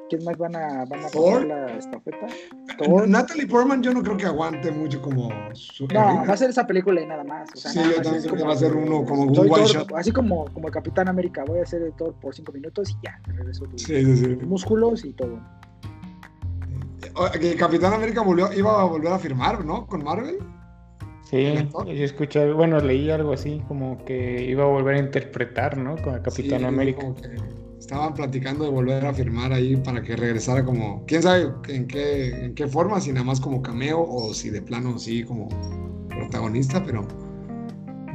quién más van a, van a pasar la estafeta? Natalie Portman yo no creo que aguante mucho como su No, va a ser esa película y nada más. O sea, sí, yo también creo que va a ser uno como un one shot. Así como, como el Capitán América, voy a hacer el Thor por cinco minutos y ya, regreso tus sí, sí, músculos y todo. Que Capitán América volvió, iba a volver a firmar, ¿no? Con Marvel. Sí, yo escuché, bueno, leí algo así, como que iba a volver a interpretar, ¿no? Con el Capitán América estaban platicando de volver a firmar ahí para que regresara como, quién sabe en qué, en qué forma, si nada más como cameo o si de plano sí como protagonista, pero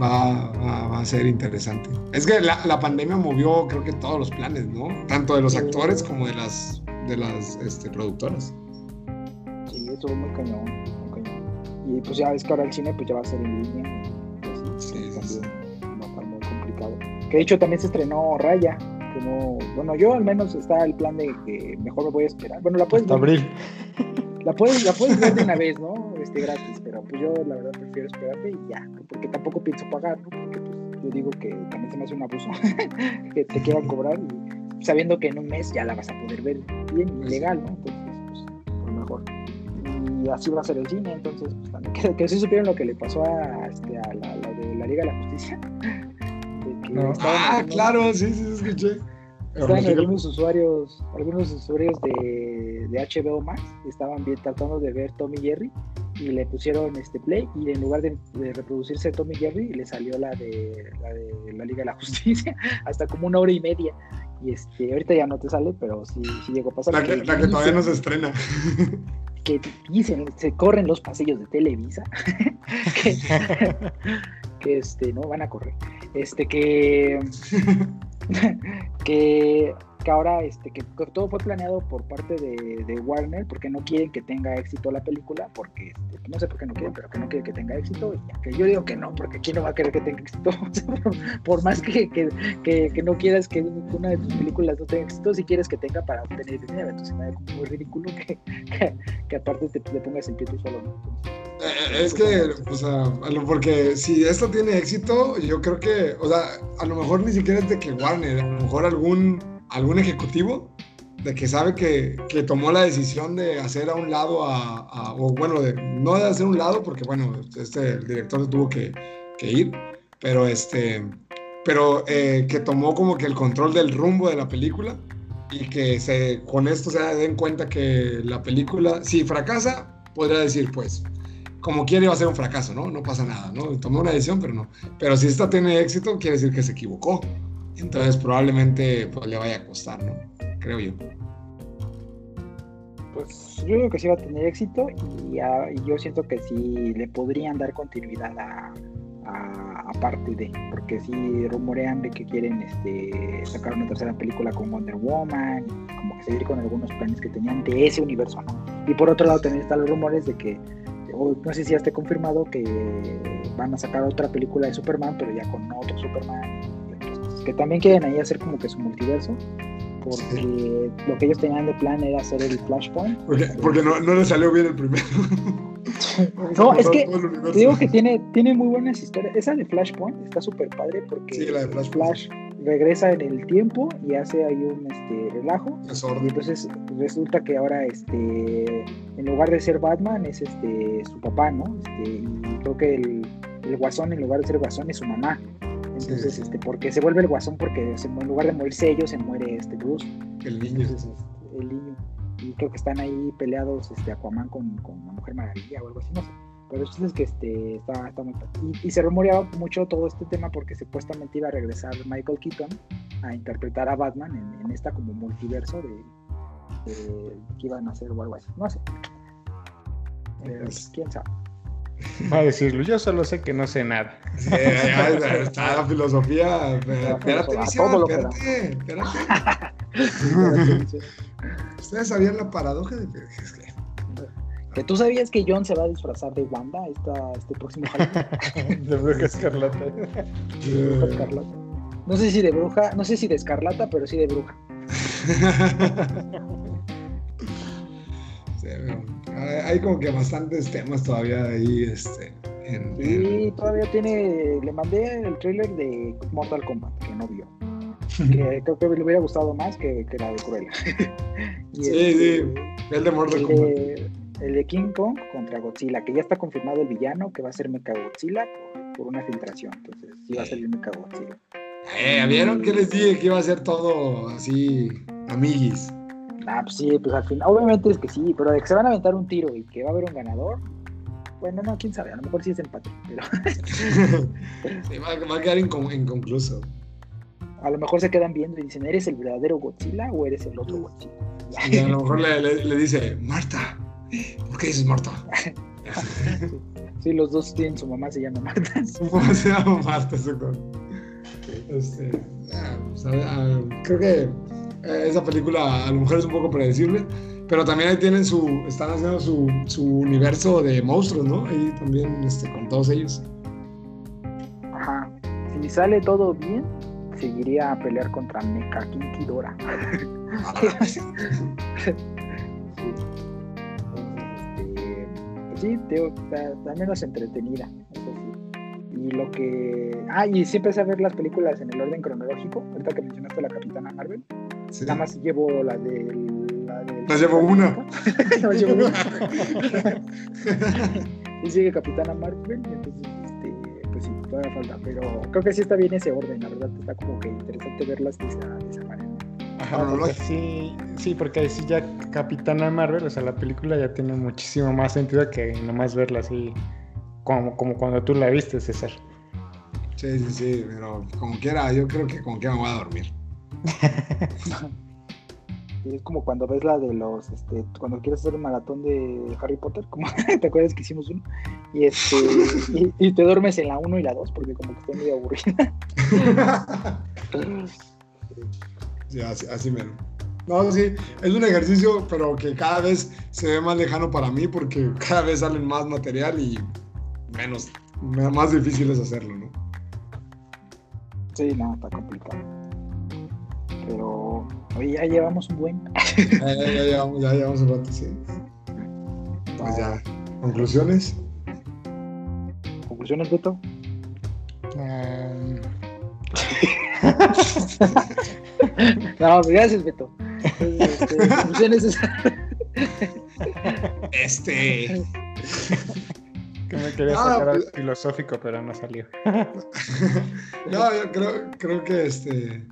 va, va, a ser interesante. Es que la, la, pandemia movió creo que todos los planes, ¿no? Tanto de los actores como de las, de las este, productoras. Sí, eso muy cañón, muy cañón. Y pues ya ves que ahora el cine pues ya va a ser en línea. Pues, sí, sí, sí, Va a estar muy complicado. Que de hecho también se estrenó Raya bueno, yo al menos está el plan de que mejor me voy a esperar. Bueno, la puedes ver. La puedes, la puedes ver de una (laughs) vez, ¿no? Este, gratis, pero pues yo la verdad prefiero esperarme y ya, porque tampoco pienso pagar, ¿no? Porque pues yo digo que también se me hace un abuso (laughs) que te quieran cobrar y sabiendo que en un mes ya la vas a poder ver bien y legal, ¿no? Entonces, pues, por mejor. Y así va a ser el cine, entonces, pues también que, que sí supieron lo que le pasó a, este, a la, la de la Liga de la Justicia Ah, claro, sí, sí, escuché. Estaban algunos usuarios, algunos usuarios de, de HBO Max estaban bien, tratando de ver Tommy Jerry y le pusieron este play y en lugar de, reproducirse Tommy Jerry le salió la de, la de la Liga de la (laughs) Justicia hasta como una hora y media. Y este ahorita ya no te sale pero sí, sí llegó a pasar. La que, la que todavía no se estrena. (laughs) que dicen se corren los pasillos de Televisa. (laughs) Que, que este no van a correr. Este que, (laughs) que, que ahora este, que, todo fue planeado por parte de, Warner porque no quieren que tenga éxito la película, porque este, no sé por qué no quieren, pero que no quieren que tenga éxito. Y que yo digo que no, porque ¿quién no va a querer que tenga éxito? (laughs) Por, más que, que, que, no quieras que una de tus películas no tenga éxito, si quieres que tenga para obtener dinero. Entonces me da muy ridículo que, aparte te, te pongas en pie tú solo, ¿no? Eh, Es que, o sea, porque si esto tiene éxito, yo creo que, o sea, a lo mejor ni siquiera es de que Warner, a lo mejor algún, algún ejecutivo de que sabe que, que tomó la decisión de hacer a un lado a, a- o bueno, de, no de hacer un lado, porque bueno, este, el director tuvo que, que ir, pero este, pero eh, que tomó como que el control del rumbo de la película y que se, con esto se den cuenta que la película, si fracasa, podría decir, pues, como quiere va a ser un fracaso, ¿no? No pasa nada, ¿no? Tomó una decisión, pero no. Pero si esta tiene éxito, quiere decir que se equivocó. Entonces probablemente pues, le vaya a costar, ¿no? Creo yo. Pues yo creo que sí va a tener éxito y, ah, y yo siento que sí le podrían dar continuidad a, a, a parte de, porque sí rumorean de que quieren este, sacar una tercera película con Wonder Woman, como que seguir con algunos planes que tenían de ese universo, ¿no? Y por otro lado también están los rumores de que, no sé si ya esté confirmado, que van a sacar otra película de Superman, pero ya con otro Superman, que también quieren ahí hacer como que su multiverso. Porque lo que ellos tenían de plan era hacer el Flashpoint, Porque, porque no, no le salió bien el primero. (laughs) No, es que. Te digo que tiene, tiene muy buenas historias. Esa de Flashpoint está súper padre porque Sí, la de Flashpoint. Flash regresa en el tiempo y hace ahí un este, relajo. Y entonces resulta que ahora este en lugar de ser Batman es este su papá, ¿no? Este, y creo que el, el guasón en lugar de ser guasón es su mamá. Entonces, Sí. este, porque se vuelve el guasón porque se en lugar de morirse ellos, se muere este Bruce. El niño. Entonces, este, el niño. Y creo que están ahí peleados este, Aquaman con, con la Mujer Maravilla o algo así, no sé. Pero chiste es que este, está, está muy. Y, y se rumoreaba mucho todo este tema porque supuestamente iba a regresar Michael Keaton a interpretar a Batman en, en esta como multiverso de, de que iban a hacer o algo así. No sé. Pero, pues, quién sabe. (laughs) Va a decirlo, yo solo sé que no sé nada. Sí, está la filosofía. Espérate, espérate, espérate. (laughs) Ustedes sabían la paradoja de es que- que tú sabías que John se va a disfrazar de Wanda esta, este próximo Halloween. (laughs) De Bruja Escarlata. de bruja escarlata. No sé si de bruja, no sé si de escarlata, pero sí de bruja. Sí, hay, como que bastantes temas todavía ahí, este, en, en- Y todavía tiene, le mandé el trailer de Mortal Kombat, que no vio. (laughs) Que creo que le hubiera gustado más que, que la de Cruella. (laughs) Y Sí, este, sí, el de Mortal El Kombat. el de King Kong contra Godzilla, que ya está confirmado el villano, que va a ser Mechagodzilla por, por una filtración. Entonces, sí va a salir Mechagodzilla. Eh, ¿vieron que les dije que iba a ser todo así, amiguis? Ah, pues sí, pues al final, obviamente es que sí, pero de que se van a aventar un tiro y que va a haber un ganador, bueno, no, quién sabe, a lo mejor sí es empate, pero (laughs) Sí, va, va a quedar incon- inconcluso. a lo mejor se quedan viendo y dicen, ¿eres el verdadero Godzilla o eres el otro Godzilla? Y a lo mejor le, le- le dice, Marta, ¿por qué dices Marta? (laughs) Sí, los dos tienen su mamá, se llama Marta. (laughs) ¿Cómo se llama Marta? Exacto. Este, ah, pues, ah, creo que esa película a lo mejor es un poco predecible, pero también ahí tienen su, están haciendo su, su universo de monstruos, ¿no? Ahí también este, con todos ellos. Ajá. Si sale todo bien, seguiría a pelear contra Mecha King Ghidorah. (laughs) Sí. Este, sí, te digo, está, está menos entretenida, eso sí. Y lo que. Ah, y sí empecé a ver las películas en el orden cronológico. Ahorita que mencionaste la Capitana Marvel. Sí. Nada más llevo la del. La del Las llevo una. (laughs) Nada más llevo una. (laughs) y sigue Capitana Marvel. Entonces, este, pues sí, todavía falta. Pero creo que sí está bien ese orden, la verdad. Está como que interesante verlas de esa, de esa manera. Ajá, porque sí, sí, porque ahí sí ya Capitana Marvel, o sea, la película ya tiene muchísimo más sentido que nomás verla así como, como cuando tú la viste, César. Sí, sí, sí, pero como quiera, yo creo que como quiera me voy a dormir. Y (laughs) es como cuando ves la de los, este, cuando quieres hacer un maratón de Harry Potter, como (laughs) te acuerdas que hicimos uno, y este, y, y te duermes en la 1 y la 2 porque como que está medio aburrida. (laughs) Sí, así, así mero. No, sí, es un ejercicio, pero que cada vez se ve más lejano para mí porque cada vez salen más material y menos, más difícil es hacerlo, ¿no? Sí, no, está complicado. Pero, oye, ya llevamos un buen. Ya, (laughs) ya, ya llevamos, ya llevamos un rato, sí. Pues ya, conclusiones. ¿Conclusiones, Beto? Um, (laughs) No, pues, gracias, Beto. (laughs) Este, conclusiones es- Este. que me quería Ah, sacar al pues- filosófico, pero no salió. No, yo creo, creo que este.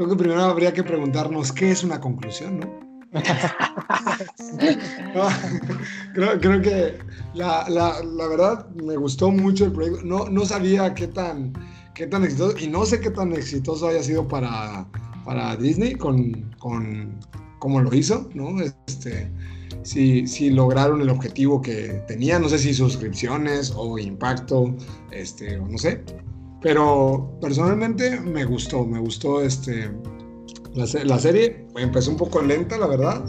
Creo que primero habría que preguntarnos qué es una conclusión, ¿no? No, (laughs) creo, creo que la, la- la verdad me gustó mucho el proyecto. No, no sabía qué tan, qué tan exitoso, y no sé qué tan exitoso haya sido para, para Disney con, con cómo lo hizo, ¿no? Este, si, si lograron el objetivo que tenían, no sé si suscripciones o impacto, este, o no sé. Pero personalmente me gustó, me gustó este, la, la serie. Empezó un poco lenta, la verdad.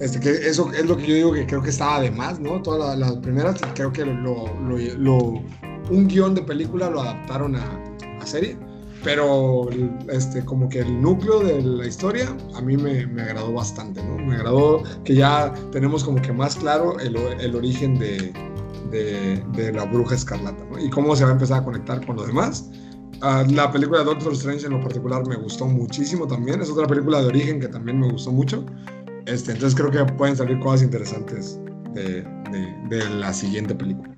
Este, que eso es lo que yo digo que creo que estaba de más, ¿no? Todas la- las primeras, creo que lo, lo- lo- un guion de película lo adaptaron a, a serie. Pero este, como que el núcleo de la historia a mí me, me agradó bastante, ¿no? Me agradó que ya tenemos como que más claro el, el origen de, de, de la bruja escarlata, ¿no? Y cómo se va a empezar a conectar con lo demás. Ah, la película de Doctor Strange en lo particular me gustó muchísimo también. Es otra película de origen que también me gustó mucho. Este, entonces creo que pueden salir cosas interesantes de, de- de la siguiente película.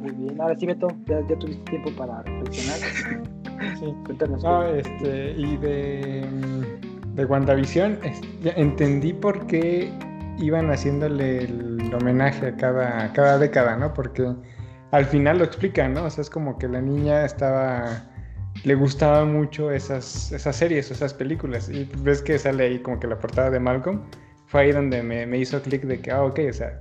Muy bien, ahora sí, Beto, ya, ya tuviste tiempo para reflexionar. (laughs) Sí. Cuéntanos. No, este, y de, de WandaVision, es- ya entendí por qué iban haciéndole el homenaje a cada, a cada década, ¿no? Porque al final lo explican, ¿no? O sea, es como que la niña estaba, le gustaba mucho esas, esas series, esas películas, y ves que sale ahí como que la portada de Malcolm, fue ahí donde me, me hizo clic de que, ah, ok, o sea,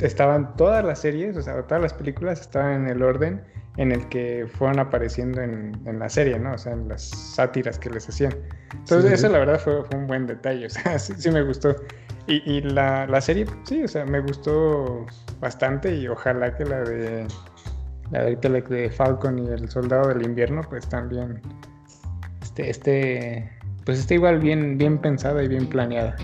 estaban todas las series, o sea, todas las películas estaban en el orden en el que fueron apareciendo en, en la serie, ¿no? O sea, en las sátiras que les hacían. Entonces, Sí, eso la verdad fue, fue un buen detalle, (laughs) o sea, sí, sí me gustó. Y, y la, la serie, sí, o sea, me gustó bastante y ojalá que la de la de, de Falcon y el Soldado del Invierno, pues también este, este, pues esté igual bien, bien pensada y bien planeada.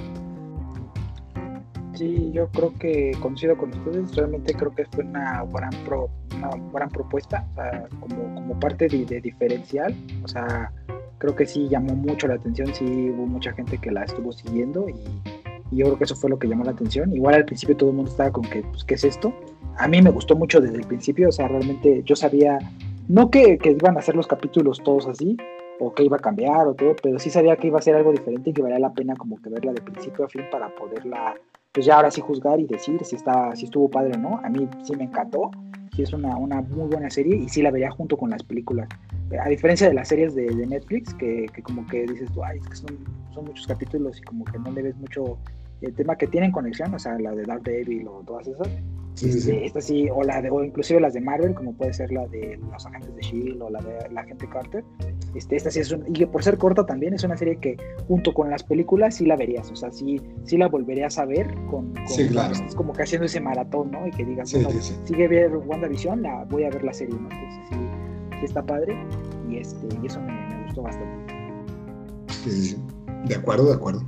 Sí, yo creo que coincido con ustedes. Realmente creo que fue una gran, pro- una gran propuesta, o sea, como, como parte de, de diferencial. O sea, creo que sí llamó mucho la atención, sí hubo mucha gente que la estuvo siguiendo y, y yo creo que eso fue lo que llamó la atención. Igual al principio todo el mundo estaba con que, pues, ¿qué es esto? A mí me gustó mucho desde el principio, o sea, realmente yo sabía, no que, que iban a hacer los capítulos todos así, o que iba a cambiar o todo, pero sí sabía que iba a ser algo diferente y que valía la pena como que verla de principio a fin para poderla pues ya ahora sí juzgar y decir si, está, si estuvo padre o no. A mí sí me encantó, sí es una, una muy buena serie y sí la vería junto con las películas. A diferencia de las series de, Netflix, que, como que dices tú, ay, es que son, son muchos capítulos y como que no le ves mucho el tema que tienen conexión, o sea, la de Daredevil o todas esas. Sí, sí, sí. Este, esta sí, o, la de, o inclusive las de Marvel, como puede ser la de los agentes de Shield o la de la agente Carter. Este, esta sí es un, y que por ser corta también es una serie que junto con las películas sí la verías, o sea, sí, sí la volverías a ver con, con Sí, claro. es como que haciendo ese maratón, ¿no? Y que digas, Sí, bueno, sigue ver WandaVision, la voy a ver la serie, ¿no? Entonces sí, sí está padre y este, y eso me, me gustó bastante. Sí. De acuerdo, de acuerdo.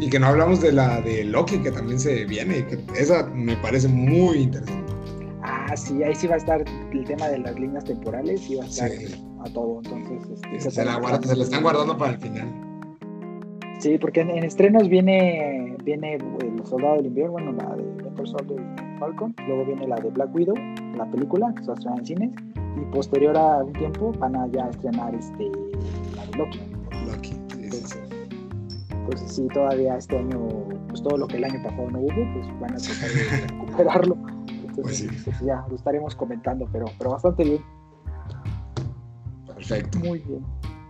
Y, que no hablamos de la de Loki, que también se viene. Que esa me parece muy interesante. Ah, sí, ahí sí va a estar el tema de las líneas temporales, sí va a estar Sí. a todo, entonces este, Se la, guarda- se la están guardando para el final. Sí, porque en, en estrenos viene viene El Soldado del Invierno, bueno, la de Winter Soldier y Falcon, luego viene la de Black Widow, la película, que se va a estrenar en cines, y posterior a un tiempo van a ya estrenar este, la de Loki. Loki. sí, sí, sí. Entonces sí, todavía este año, pues todo lo que el año pasado no hubo, pues van a tratar de (laughs) recuperarlo. Entonces, Pues sí. pues ya lo estaremos comentando, pero, pero bastante bien, Perfecto. muy bien.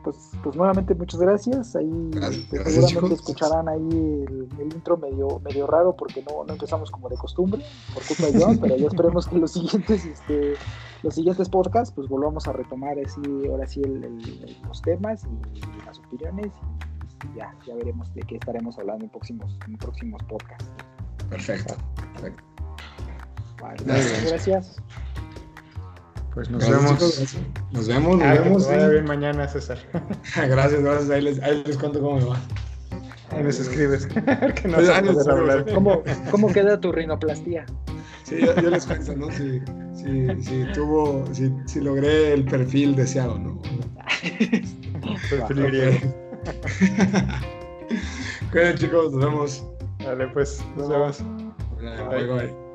pues, pues nuevamente muchas gracias. Ahí Gracias, este, gracias, seguramente chicos. escucharán ahí el, el intro medio, medio raro porque no, no empezamos como de costumbre, por culpa de John, pero ya esperemos que los siguientes, este, los siguientes podcasts, pues volvamos a retomar así, ahora sí el- el- los temas y las opiniones y ya, ya veremos de qué estaremos hablando en próximos, en próximos podcasts. Perfecto. perfecto. Vale, Gracias. muchas gracias. Pues nos Gracias, vemos. Nos vemos, nos Ah, vemos. te vaya sí. bien mañana, César. (laughs) Gracias, gracias. Ahí les, ahí les cuento cómo me va. Ahí nos escribes. (laughs) que no Pues, les hablar. ¿Cómo, ¿Cómo queda tu rinoplastía? Sí, yo, yo les cuento, ¿no? Si, si, si tuvo, si, si logré el perfil deseado, ¿no? (laughs) Perfil griego. (laughs) Cuídense, chicos, nos vemos. Vale, pues, nos vemos. Bye, bye.